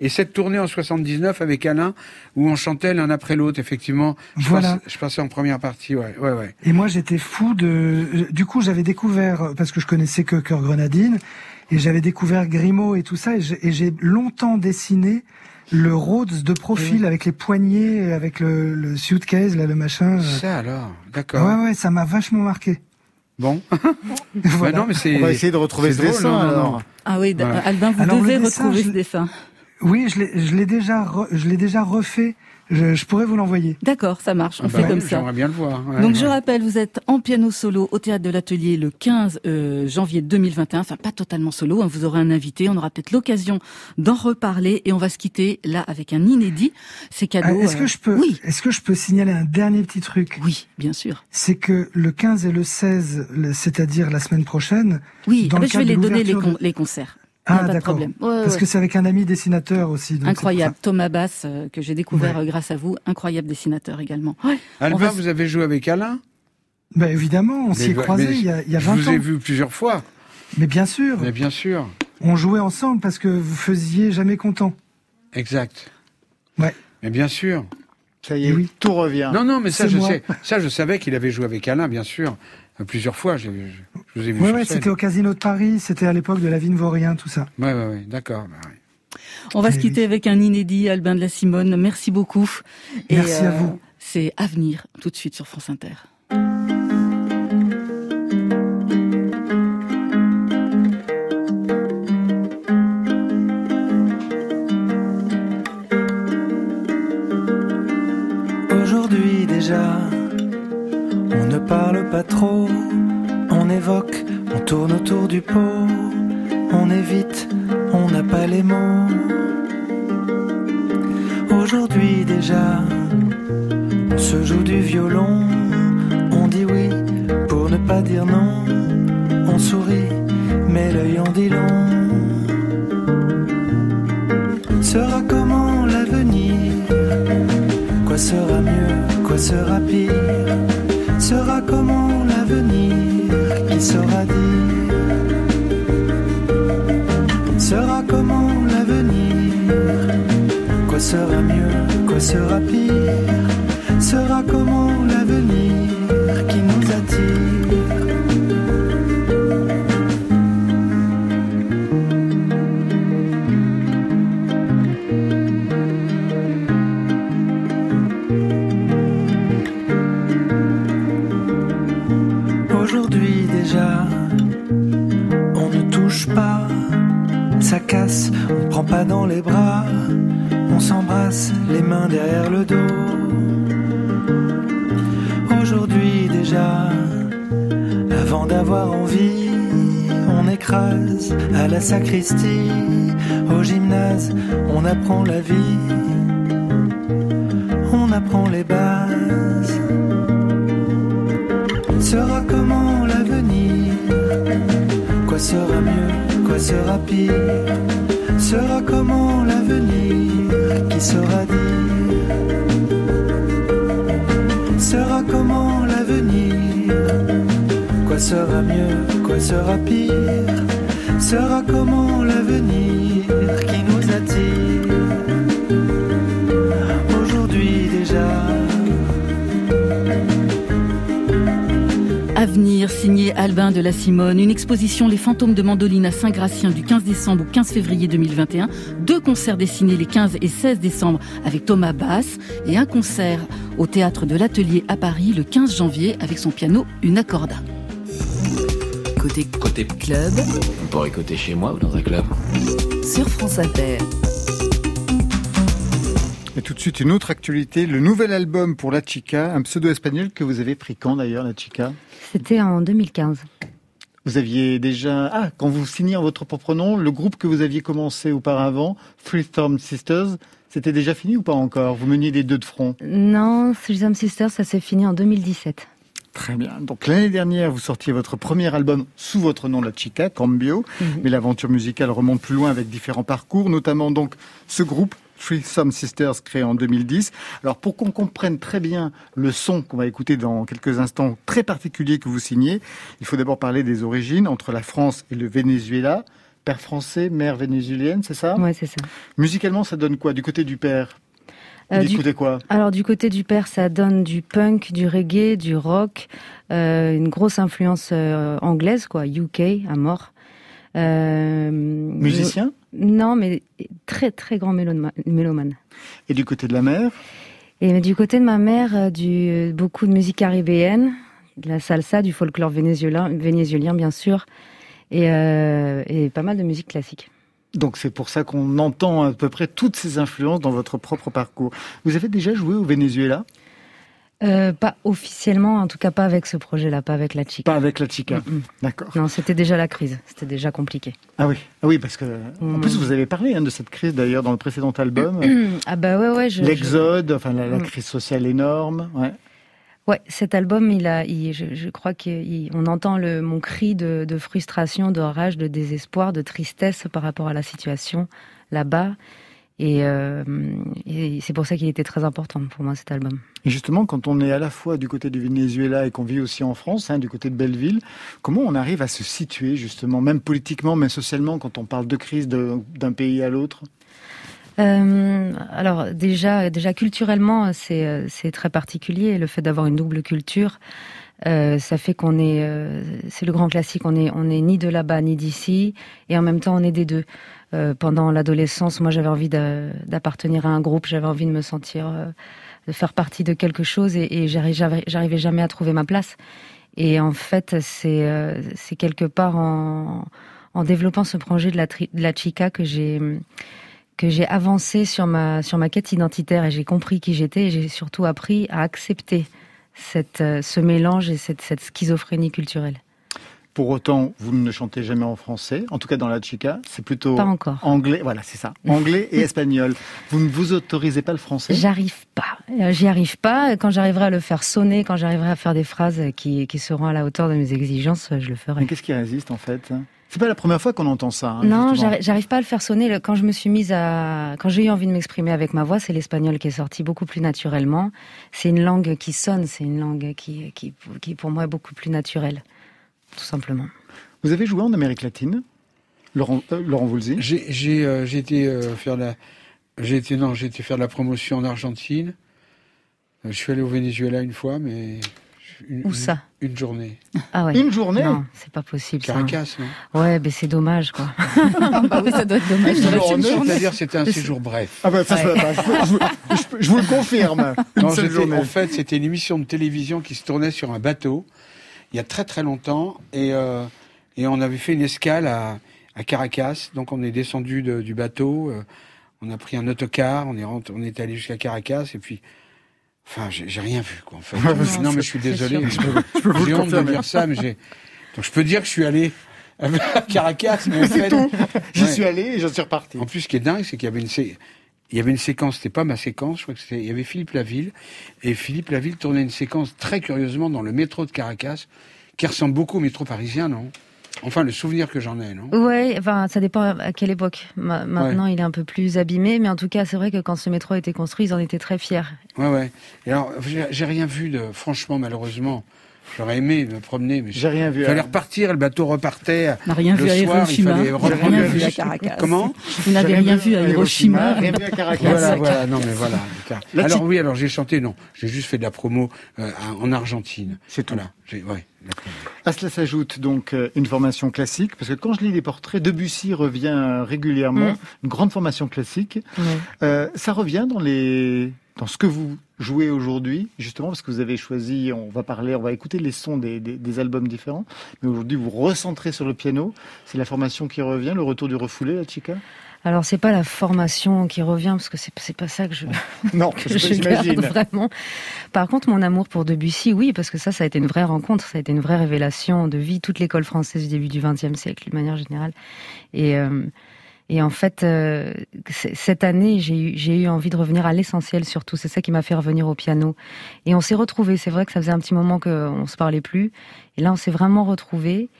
Et cette tournée en 79 avec Alain, où on chantait l'un après l'autre, effectivement. Je, Voilà. passais, je passais en première partie, ouais, ouais, ouais. Et moi, j'étais fou de. Du coup, j'avais découvert parce que je connaissais que Cœur Grenadine et j'avais découvert Grimaud et tout ça et j'ai- longtemps dessiné le Rhodes de profil avec les poignets, avec le, le suitcase, là, le machin. euh. Ça alors, d'accord. Ouais, ouais, ça m'a vachement marqué. Bon. Voilà. Bah non, mais c'est. On va essayer de retrouver ce drôle, dessin, non, non, alors. non. Ah oui, Voilà. Albin, vous Alors, devez dessin, retrouver je- ce dessin. Oui, je l'ai, je l'ai déjà, re- je l'ai déjà refait. Je, je pourrais vous l'envoyer. D'accord, ça marche, on Ah fait bah comme ça. J'aimerais bien le voir. ouais, Donc ouais. je rappelle, vous êtes en piano solo au théâtre de l'Atelier le 15 euh, janvier 2021. Enfin pas totalement solo, hein, vous aurez un invité. On aura peut-être l'occasion d'en reparler et on va se quitter là avec un inédit. C'est cadeau. Ah, est-ce que euh, je peux, Oui, est-ce que je peux signaler un dernier petit truc? Oui, bien sûr. C'est que le 15 et le 16, le- c'est-à-dire la semaine prochaine. Oui, Dans ah le ben, je vais les de donner con- les concerts. Ah, pas de d'accord. problème. Ouais, Parce ouais. que c'est avec un ami dessinateur aussi. donc Incroyable. Thomas Bass euh, que j'ai découvert Ouais. euh, grâce à vous, incroyable dessinateur également. Albin, va- vous avez joué avec Alain? Ben évidemment, on s'y est croisés il y a, il y a Je 20 vous ans. ai vu plusieurs fois. Mais bien sûr, Mais bien sûr. on jouait ensemble parce que vous faisiez jamais content. Exact. Ouais. Mais bien sûr. Ça y est, Oui. tout revient. Non, non, mais ça, je moi. sais. Ça, je savais qu'il avait joué avec Alain, bien sûr. Euh, Plusieurs fois, j'ai- je, je vous ai vu sur ouais, c'était au Casino de Paris, c'était à l'époque de la Vigne Vaurien, tout ça. Ouais, ouais, ouais, d'accord. bah ouais. On va se Eh quitter avec un inédit, Albin de la Simone. Merci beaucoup. Et, Merci à euh, vous. C'est Avenir, tout de suite sur France Inter. Aujourd'hui déjà, ne parle pas trop, on évoque, on tourne autour du pot, on évite, on n'a pas les mots. Aujourd'hui déjà, on se joue du violon, on dit oui pour ne pas dire non, on sourit, mais l'œil en dit long. Sera comment l'avenir? Quoi sera mieux, quoi sera pire? Sera comment l'avenir Qui saura dire. Sera comment l'avenir Quoi sera mieux, quoi sera pire la vie, on apprend les bases. Sera comment l'avenir? Quoi sera mieux, quoi sera pire? Sera comment l'avenir? Qui saura dire? Sera comment l'avenir? Quoi sera mieux, quoi sera pire? Sera comment de la Simone, une exposition Les fantômes de Mandoline à Saint-Gratien du 15 décembre au 15 février 2021, deux concerts dessinés les 15 et 16 décembre avec Thomas Bass et un concert au théâtre de l'Atelier à Paris le 15 janvier avec son piano Une Accorda. Côté Côté club On pourrait écouter chez moi ou dans un club. sur France Inter. Et tout de suite, une autre actualité, le nouvel album pour La Chica, un pseudo espagnol que vous avez pris quand d'ailleurs, La Chica? C'était en 2015. Vous aviez déjà... Ah, quand vous signiez en votre propre nom, le groupe que vous aviez commencé auparavant, Three Storm Sisters, c'était déjà fini ou pas encore? Vous meniez des deux de front? Non, Susan Sisters, ça s'est fini en 2017. Très bien. Donc l'année dernière, vous sortiez votre premier album sous votre nom, La Chica, Cambio. Mhm. Mais l'aventure musicale remonte plus loin avec différents parcours, notamment donc ce groupe, Threesome Sisters créé en 2010. Alors pour qu'on comprenne très bien le son qu'on va écouter dans quelques instants très particulier que vous signez, il faut d'abord parler des origines entre la France et le Venezuela. Père français, mère vénézuélienne, c'est ça? Ouais, c'est ça. Musicalement, ça donne quoi? Du côté du père? Euh, du- quoi? Alors du côté du père, ça donne du punk, du reggae, du rock, euh, une grosse influence euh, anglaise, quoi, UK à mort. Euh, Musicien? Non, mais très très grand méloma- mélomane. Et du côté de la mère Et du côté de ma mère, euh, du, beaucoup de musique caribéenne, de la salsa, du folklore vénézuélien, vénézuélien bien sûr, et, euh, et pas mal de musique classique. Donc c'est pour ça qu'on entend à peu près toutes ces influences dans votre propre parcours. Vous avez déjà joué au Venezuela? Euh, pas officiellement, en tout cas pas avec ce projet-là, pas avec la chica. Pas avec la chica. Mm-mm. D'accord. Non, c'était déjà la crise, c'était déjà compliqué. Ah oui, ah oui, parce que en Mm. plus vous avez parlé hein, de cette crise d'ailleurs dans le précédent album, ah bah ouais, ouais. Je, l'exode, enfin la, la Mm. crise sociale énorme. Ouais. Ouais, cet album, il a, il- je, je crois qu'on entend le, mon cri de, de frustration, de rage, de désespoir, de tristesse par rapport à la situation là-bas. Et, euh, et c'est pour ça qu'il était très important pour moi cet album. Et justement, quand on est à la fois du côté du Venezuela et qu'on vit aussi en France, hein, du côté de Belleville, comment on arrive à se situer justement, même politiquement, mais socialement, quand on parle de crise d'un pays à l'autre? Euh, alors déjà, déjà culturellement, c'est c'est très particulier. Le fait d'avoir une double culture, euh, ça fait qu'on est, euh, c'est le grand classique. On est, on est ni de là-bas ni d'ici, et en même temps on est des deux. Euh, pendant l'adolescence, moi j'avais envie d'a- d'appartenir à un groupe, j'avais envie de me sentir, euh, de faire partie de quelque chose, et, et j'arri- j'arri- j'arrivais jamais à trouver ma place. Et en fait, c'est euh, quelque part en, en développant ce projet de la, de la chica que j'ai que j'ai avancé sur ma sur ma quête identitaire et j'ai compris qui j'étais et j'ai surtout appris à accepter cette euh, ce mélange et cette cette schizophrénie culturelle. Pour autant, vous ne chantez jamais en français, en tout cas dans la chica, c'est plutôt Pas encore. anglais, voilà, c'est ça, anglais et espagnol. Vous ne vous autorisez pas le français? J'arrive pas. Euh, J'y arrive pas. Quand j'arriverai à le faire sonner, quand j'arriverai à faire des phrases qui, qui seront à la hauteur de mes exigences, je le ferai. Mais qu'est-ce qui résiste en fait? C'est pas la première fois qu'on entend ça. hein, Non, j'arrive pas à le faire sonner. Quand je me suis mise à, quand j'ai eu envie de m'exprimer avec ma voix, c'est l'espagnol qui est sorti beaucoup plus naturellement. C'est une langue qui sonne, c'est une langue qui, qui, qui pour moi est beaucoup plus naturelle, tout simplement. Vous avez joué en Amérique latine, Laurent, euh, Laurent Voulzy? J'ai j'ai euh, j'ai été euh, faire la j'ai été non j'ai été faire de la promotion en Argentine. Euh, je suis allé au Venezuela une fois, mais une, Où ça? une, une journée. Ah ouais. Une journée? Non, c'est pas possible. ça. Caracas, non? Ouais, mais c'est dommage, quoi. bah oui, ça doit être dommage. Une Ça journée, journée. C'est-à-dire c'était un séjour bref. Ah bah ça, Ouais. je, bah, je je vous- je vous le confirme. Une Non, seule j'étais- journée. en fait, c'était une émission de télévision qui se tournait sur un bateau il y a très très longtemps et euh, et on avait fait une escale à, à Caracas. Donc on est descendu de- du bateau, euh, on a pris un autocar, on est on est allé jusqu'à Caracas et puis enfin j'ai rien vu quoi en fait. Non, non mais je suis désolé, je peux, j'ai honte de dire ça mais j'ai donc je peux dire que je suis allé à Caracas mais en C'est fait tout. J'y Ouais. suis allé et j'en suis reparti. en plus, ce qui est dingue, c'est qu'il y avait une, il y avait une séquence, c'était pas ma séquence, je crois que c'était, il y avait Philippe Laville, et Philippe Laville tournait une séquence très curieusement dans le métro de Caracas, qui ressemble beaucoup au métro parisien, non? Enfin, le souvenir que j'en ai, non? Ouais, enfin, ça dépend à quelle époque. Ma- maintenant, il est un peu plus abîmé, mais en tout cas, c'est vrai que quand ce métro a été construit, ils en étaient très fiers. Ouais, ouais. Et alors, j'ai j'ai rien vu de, franchement, malheureusement. J'aurais aimé me promener, mais J'ai rien vu. il fallait hein. repartir, le bateau repartait. On n'a rien Le vu à soir, il Hiroshima. fallait rien vu à. Caracas. Comment Vous n'avez rien vu à Hiroshima. Rien vu à Caracas. Voilà, voilà, non mais voilà. Alors oui, alors j'ai chanté, non, j'ai juste fait de la promo euh, en Argentine. C'est tout. Voilà, j'ai- ouais. À cela s'ajoute donc euh, une formation classique, parce que quand je lis les portraits, Debussy revient régulièrement, Mm. une grande formation classique. Ouais. Euh, ça revient dans les dans ce que vous jouez aujourd'hui, justement, parce que vous avez choisi, on va parler, on va écouter les sons des, des, des albums différents, mais aujourd'hui vous recentrez sur le piano. C'est la formation qui revient, le retour du refoulé, la chica? Alors, c'est pas la formation qui revient, parce que c'est pas ça que je, Non, que je garde vraiment. Par contre, mon amour pour Debussy, oui, parce que ça, ça a été une vraie rencontre, ça a été une vraie révélation de vie, toute l'école française du début du XXe siècle, de manière générale. Et, euh, et en fait, euh, cette année, j'ai eu, eu envie de revenir à l'essentiel surtout. C'est ça qui m'a fait revenir au piano. Et on s'est retrouvés. C'est vrai que ça faisait un petit moment qu'on se parlait plus. Et là, on s'est vraiment retrouvés.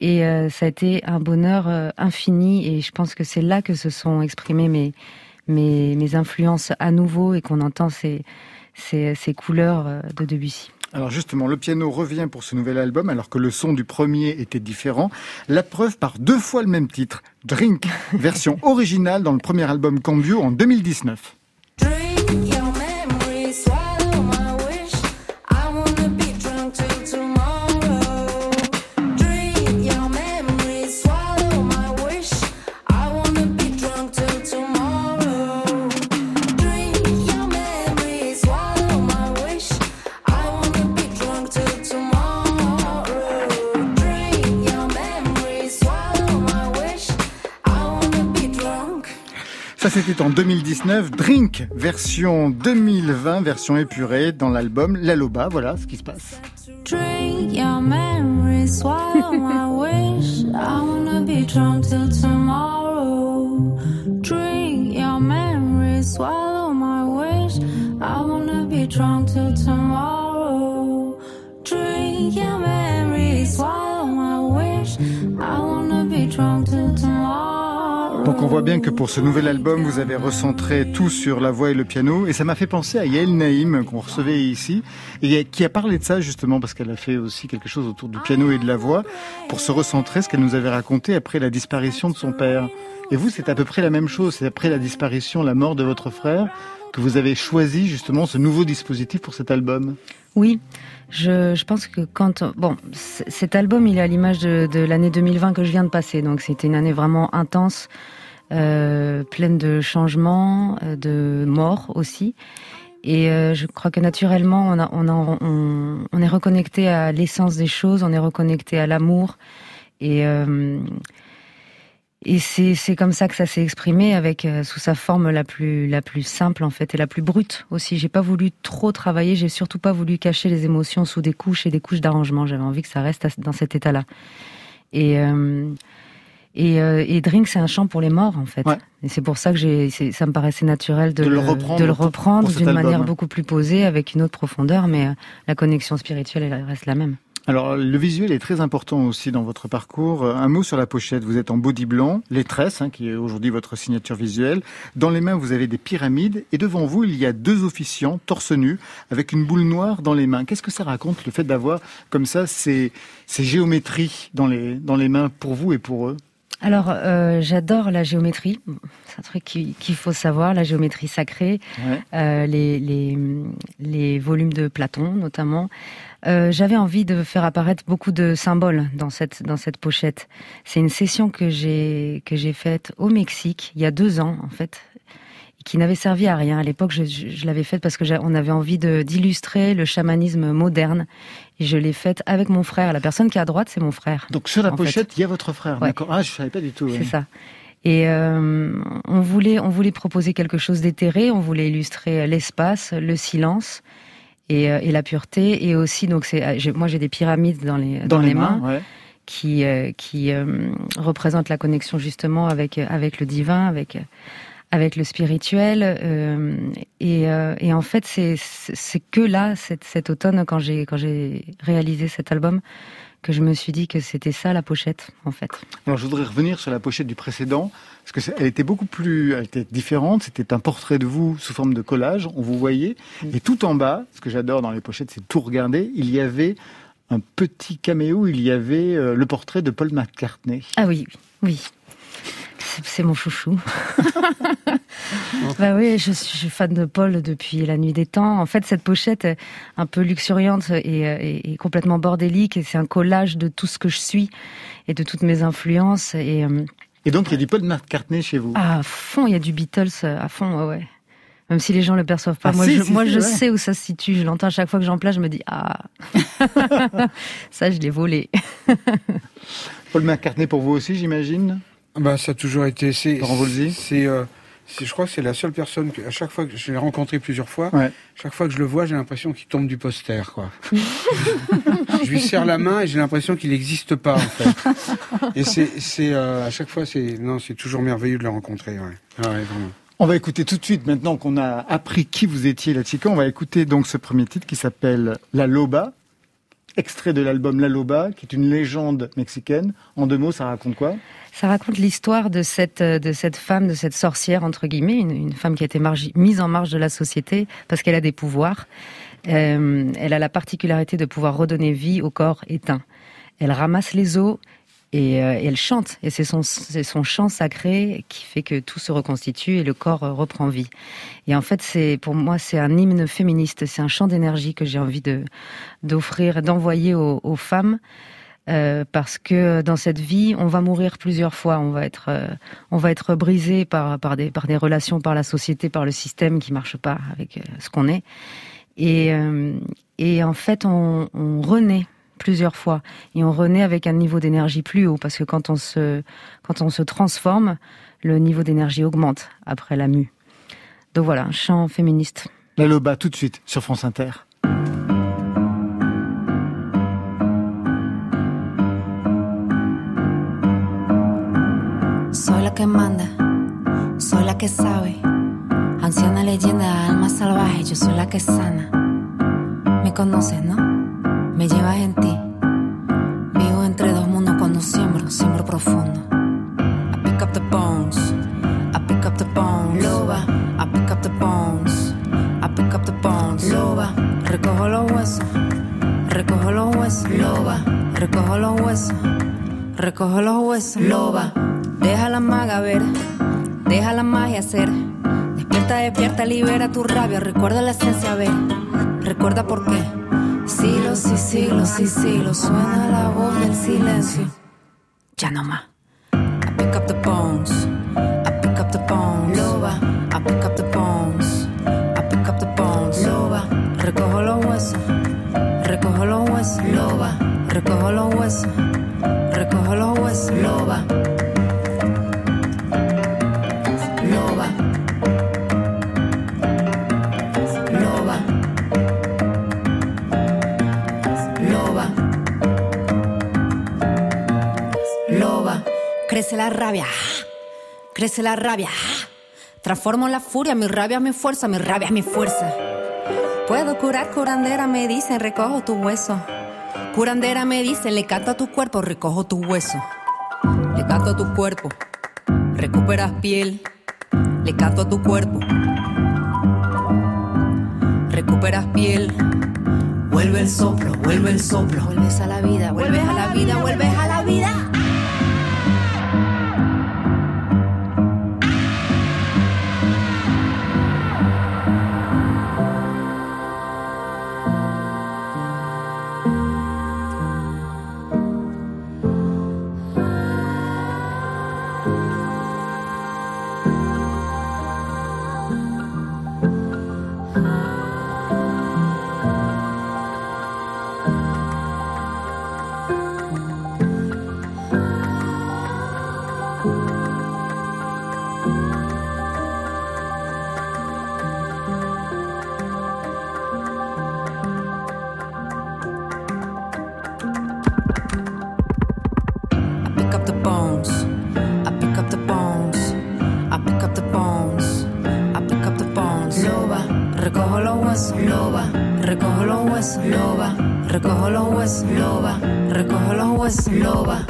Et euh, ça a été un bonheur euh, infini. Et je pense que c'est là que se sont exprimés mes, mes, mes influences à nouveau et qu'on entend ces, ces, ces couleurs euh, de Debussy. Alors justement, le piano revient pour ce nouvel album alors que le son du premier était différent. La preuve par deux fois le même titre, Drink, version originale dans le premier album Cambio en 2019. Ça c'était en 2019, Drink, version 2020, version épurée dans l'album La Loba, voilà ce qui se passe. Drink your memory, swallow my wish. I wanna be drunk till tomorrow. Drink your memory, swallow my wish. I wanna be drunk till tomorrow. Drink your memory, swallow my wish. I wanna Donc on voit bien que pour ce nouvel album, vous avez recentré tout sur la voix et le piano. Et ça m'a fait penser à Yael Naïm, qu'on recevait ici, et qui a parlé de ça justement parce qu'elle a fait aussi quelque chose autour du piano et de la voix, pour se recentrer ce qu'elle nous avait raconté après la disparition de son père. Et vous, c'est à peu près la même chose. C'est après la disparition, la mort de votre frère, que vous avez choisi justement ce nouveau dispositif pour cet album. Oui, je, je pense que quand bon, cet album, il est à l'image de, de l'année 2020 que je viens de passer, donc c'était une année vraiment intense, euh, pleine de changements, euh, de morts aussi. Et euh, je crois que naturellement, on, a, on, a, on est reconnecté à l'essence des choses, on est reconnecté à l'amour. Et, euh, et c'est c'est comme ça que ça s'est exprimé, avec euh, sous sa forme la plus la plus simple en fait et la plus brute aussi. J'ai pas voulu trop travailler, j'ai surtout pas voulu cacher les émotions sous des couches et des couches d'arrangement. J'avais envie que ça reste dans cet état-là. Et euh, et, euh, et Drink, c'est un chant pour les morts en fait. Et c'est pour ça que j'ai, ça me paraissait naturel de, De le reprendre d'une manière beaucoup plus posée, avec une autre profondeur, mais euh, la connexion spirituelle elle reste la même. Alors, le visuel est très important aussi dans votre parcours. Euh, Un mot sur la pochette. Vous êtes en body blanc, les tresses, hein, qui est aujourd'hui votre signature visuelle. Dans les mains, vous avez des pyramides. Et devant vous, il y a deux officiants, torse nu, avec une boule noire dans les mains. Qu'est-ce que ça raconte, le fait d'avoir comme ça ces, ces géométries dans les, dans les mains pour vous et pour eux? Alors, euh, j'adore la géométrie. C'est un truc qui- qu'il faut savoir, la géométrie sacrée, Ouais. euh, les, les, les volumes de Platon notamment. Euh, J'avais envie de faire apparaître beaucoup de symboles dans cette dans cette pochette. C'est une session que j'ai que j'ai faite au Mexique il y a deux ans en fait, qui n'avait servi à rien à l'époque. Je, je, je l'avais faite parce que on avait envie d'illustrer le chamanisme moderne, et je l'ai faite avec mon frère. La personne qui est à droite, c'est mon frère. Donc, sur la pochette, il y a votre frère. Ouais. D'accord. Ah, je savais pas du tout. ouais. C'est ça. Et euh, on voulait, on voulait proposer quelque chose d'éthéré. On voulait illustrer l'espace, le silence et, euh, et la pureté. Et aussi, donc, c'est, euh, moi, j'ai des pyramides dans les Dans les mains, ouais. qui euh, qui euh, représentent la connexion justement avec avec le divin, avec avec le spirituel. euh, et, euh, et en fait, c'est c'est c'est que là, cet, cet automne, quand j'ai quand j'ai réalisé cet album, que je me suis dit que c'était ça la pochette, en fait. Alors, je voudrais revenir sur la pochette du précédent, parce que elle était beaucoup plus, elle était différente. C'était un portrait de vous sous forme de collage. On vous voyait, et tout en bas, ce que j'adore dans les pochettes, c'est tout regarder. Il y avait un petit caméo. Il y avait euh, le portrait de Paul McCartney. Ah oui, oui, oui. C'est- mon chouchou. bah oui, je suis, fan de Paul depuis la nuit des temps. En fait, cette pochette un peu luxuriante et, euh, et- et complètement bordélique, c'est un collage de tout ce que je suis et de toutes mes influences. Et euh, Et donc, il y a du Paul McCartney chez vous. à fond, il y a du Beatles euh, à fond, ouais, ouais. Même si les gens le perçoivent pas, Ah, moi, si, je, si, moi si, je ouais. sais où ça se situe. Je l'entends à chaque fois que j'en place, je me dis ah, ça je l'ai volé. Paul McCartney pour vous aussi, j'imagine? Bah, ça a toujours été. C'est, euh, c'est- je crois que c'est la seule personne que, à chaque fois que je l'ai rencontré plusieurs fois, Ouais. chaque fois que je le vois, j'ai l'impression qu'il tombe du poster, quoi. je lui serre la main et j'ai l'impression qu'il n'existe pas, en fait. Et c'est, c'est, euh, à chaque fois, c'est, non, c'est toujours merveilleux de le rencontrer, ouais. Ouais, vraiment. On va écouter tout de suite, maintenant qu'on a appris qui vous étiez, la Chica, on va écouter donc ce premier titre qui s'appelle La Loba. Extrait de l'album La Loba, qui est une légende mexicaine. En deux mots, ça raconte quoi? Ça raconte l'histoire de cette, euh, de cette femme, de cette sorcière, entre guillemets, une, femme qui a été mise en marge de la société parce qu'elle a des pouvoirs. Euh, elle a la particularité de pouvoir redonner vie au corps éteint. Elle ramasse les os et, euh, elle chante. Et c'est son, c'est son chant sacré qui fait que tout se reconstitue et le corps euh, reprend vie. Et en fait, c'est pour moi, c'est un hymne féministe. C'est un chant d'énergie que j'ai envie de d'offrir, d'envoyer aux, aux femmes. Euh, parce que dans cette vie, on va mourir plusieurs fois. On va être, euh, on va être brisé par par des par des relations, par la société, par le système qui marche pas avec euh, ce qu'on est. Et euh, et en fait, on, on renaît plusieurs fois et on renaît avec un niveau d'énergie plus haut parce que quand on se quand on se transforme, le niveau d'énergie augmente après la mue. Donc voilà, un chant féministe. La Loba, tout de suite, sur France Inter. Soy la que manda, soy la que sabe. Anciana leyenda, alma salvaje, yo soy la que sana. Me conoces, ¿no? Me llevas en ti. Vivo entre dos mundos cuando siembro, siembro profundo. I pick up the bones, I pick up the bones. Loba, I pick up the bones, I pick up the bones. Loba, recojo los huesos, recojo los huesos. Loba, recojo los huesos, recojo los huesos. Loba, deja la maga ver, deja la magia hacer. Despierta, despierta, libera tu rabia, recuerda la esencia, ver, recuerda por qué. Siglos y siglos y siglos suena la voz del silencio. Ya no más. I pick up the bones. I pick up the bones. Crece la rabia. Transformo la furia, mi rabia es mi fuerza, mi rabia es mi fuerza. Puedo curar, curandera, me dicen, recojo tu hueso. Curandera me dicen, le canto a tu cuerpo, recojo tu hueso. Le canto a tu cuerpo, recuperas piel. Le canto a tu cuerpo, recuperas piel. Vuelve el soplo, vuelve el soplo. Vuelves a la vida, vuelves a la vida, vuelves a la vida. Los huesos. Loba, recojo los huesos. Loba, recojo los huesos. Loba, recojo los huesos. Loba.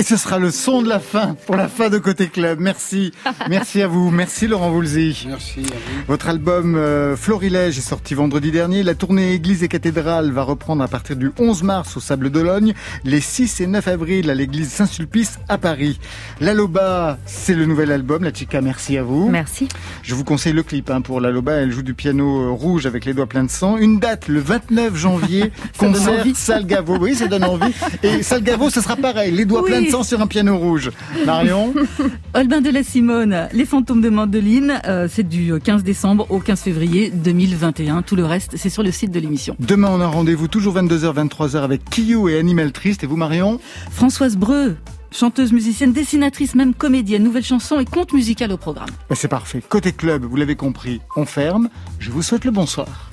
Et ce sera le son de la fin pour la fin de Côté Club. Merci. Merci à vous. Merci Laurent Voulzy. Merci à vous. Votre album euh, Florilège est sorti vendredi dernier. La tournée Église et Cathédrale va reprendre à partir du 11 mars au Sable d'Ologne, les 6 et 9 avril à l'église Saint-Sulpice à Paris. La Loba, c'est le nouvel album. La Chica, merci à vous. Merci. Je vous conseille le clip hein, pour la Loba. Elle joue du piano euh, rouge avec les doigts pleins de sang. Une date le 29 janvier. Concert. Salgavo. Oui, ça donne envie. Et Salgavo, ce sera pareil. Les doigts Oui. pleins de sang sur un piano rouge. Marion Olbin de la Simone, Les fantômes de Mandoline, euh, c'est du 15 décembre au 15 février 2021. Tout le reste, c'est sur le site de l'émission. Demain, on a rendez-vous toujours 22h, 23h avec Kiyou et Animal Triste. Et vous, Marion Françoise Breu, chanteuse, musicienne, dessinatrice, même comédienne, nouvelle chanson et conte musical au programme. Ben, C'est parfait. Côté club, vous l'avez compris, on ferme. Je vous souhaite le bonsoir.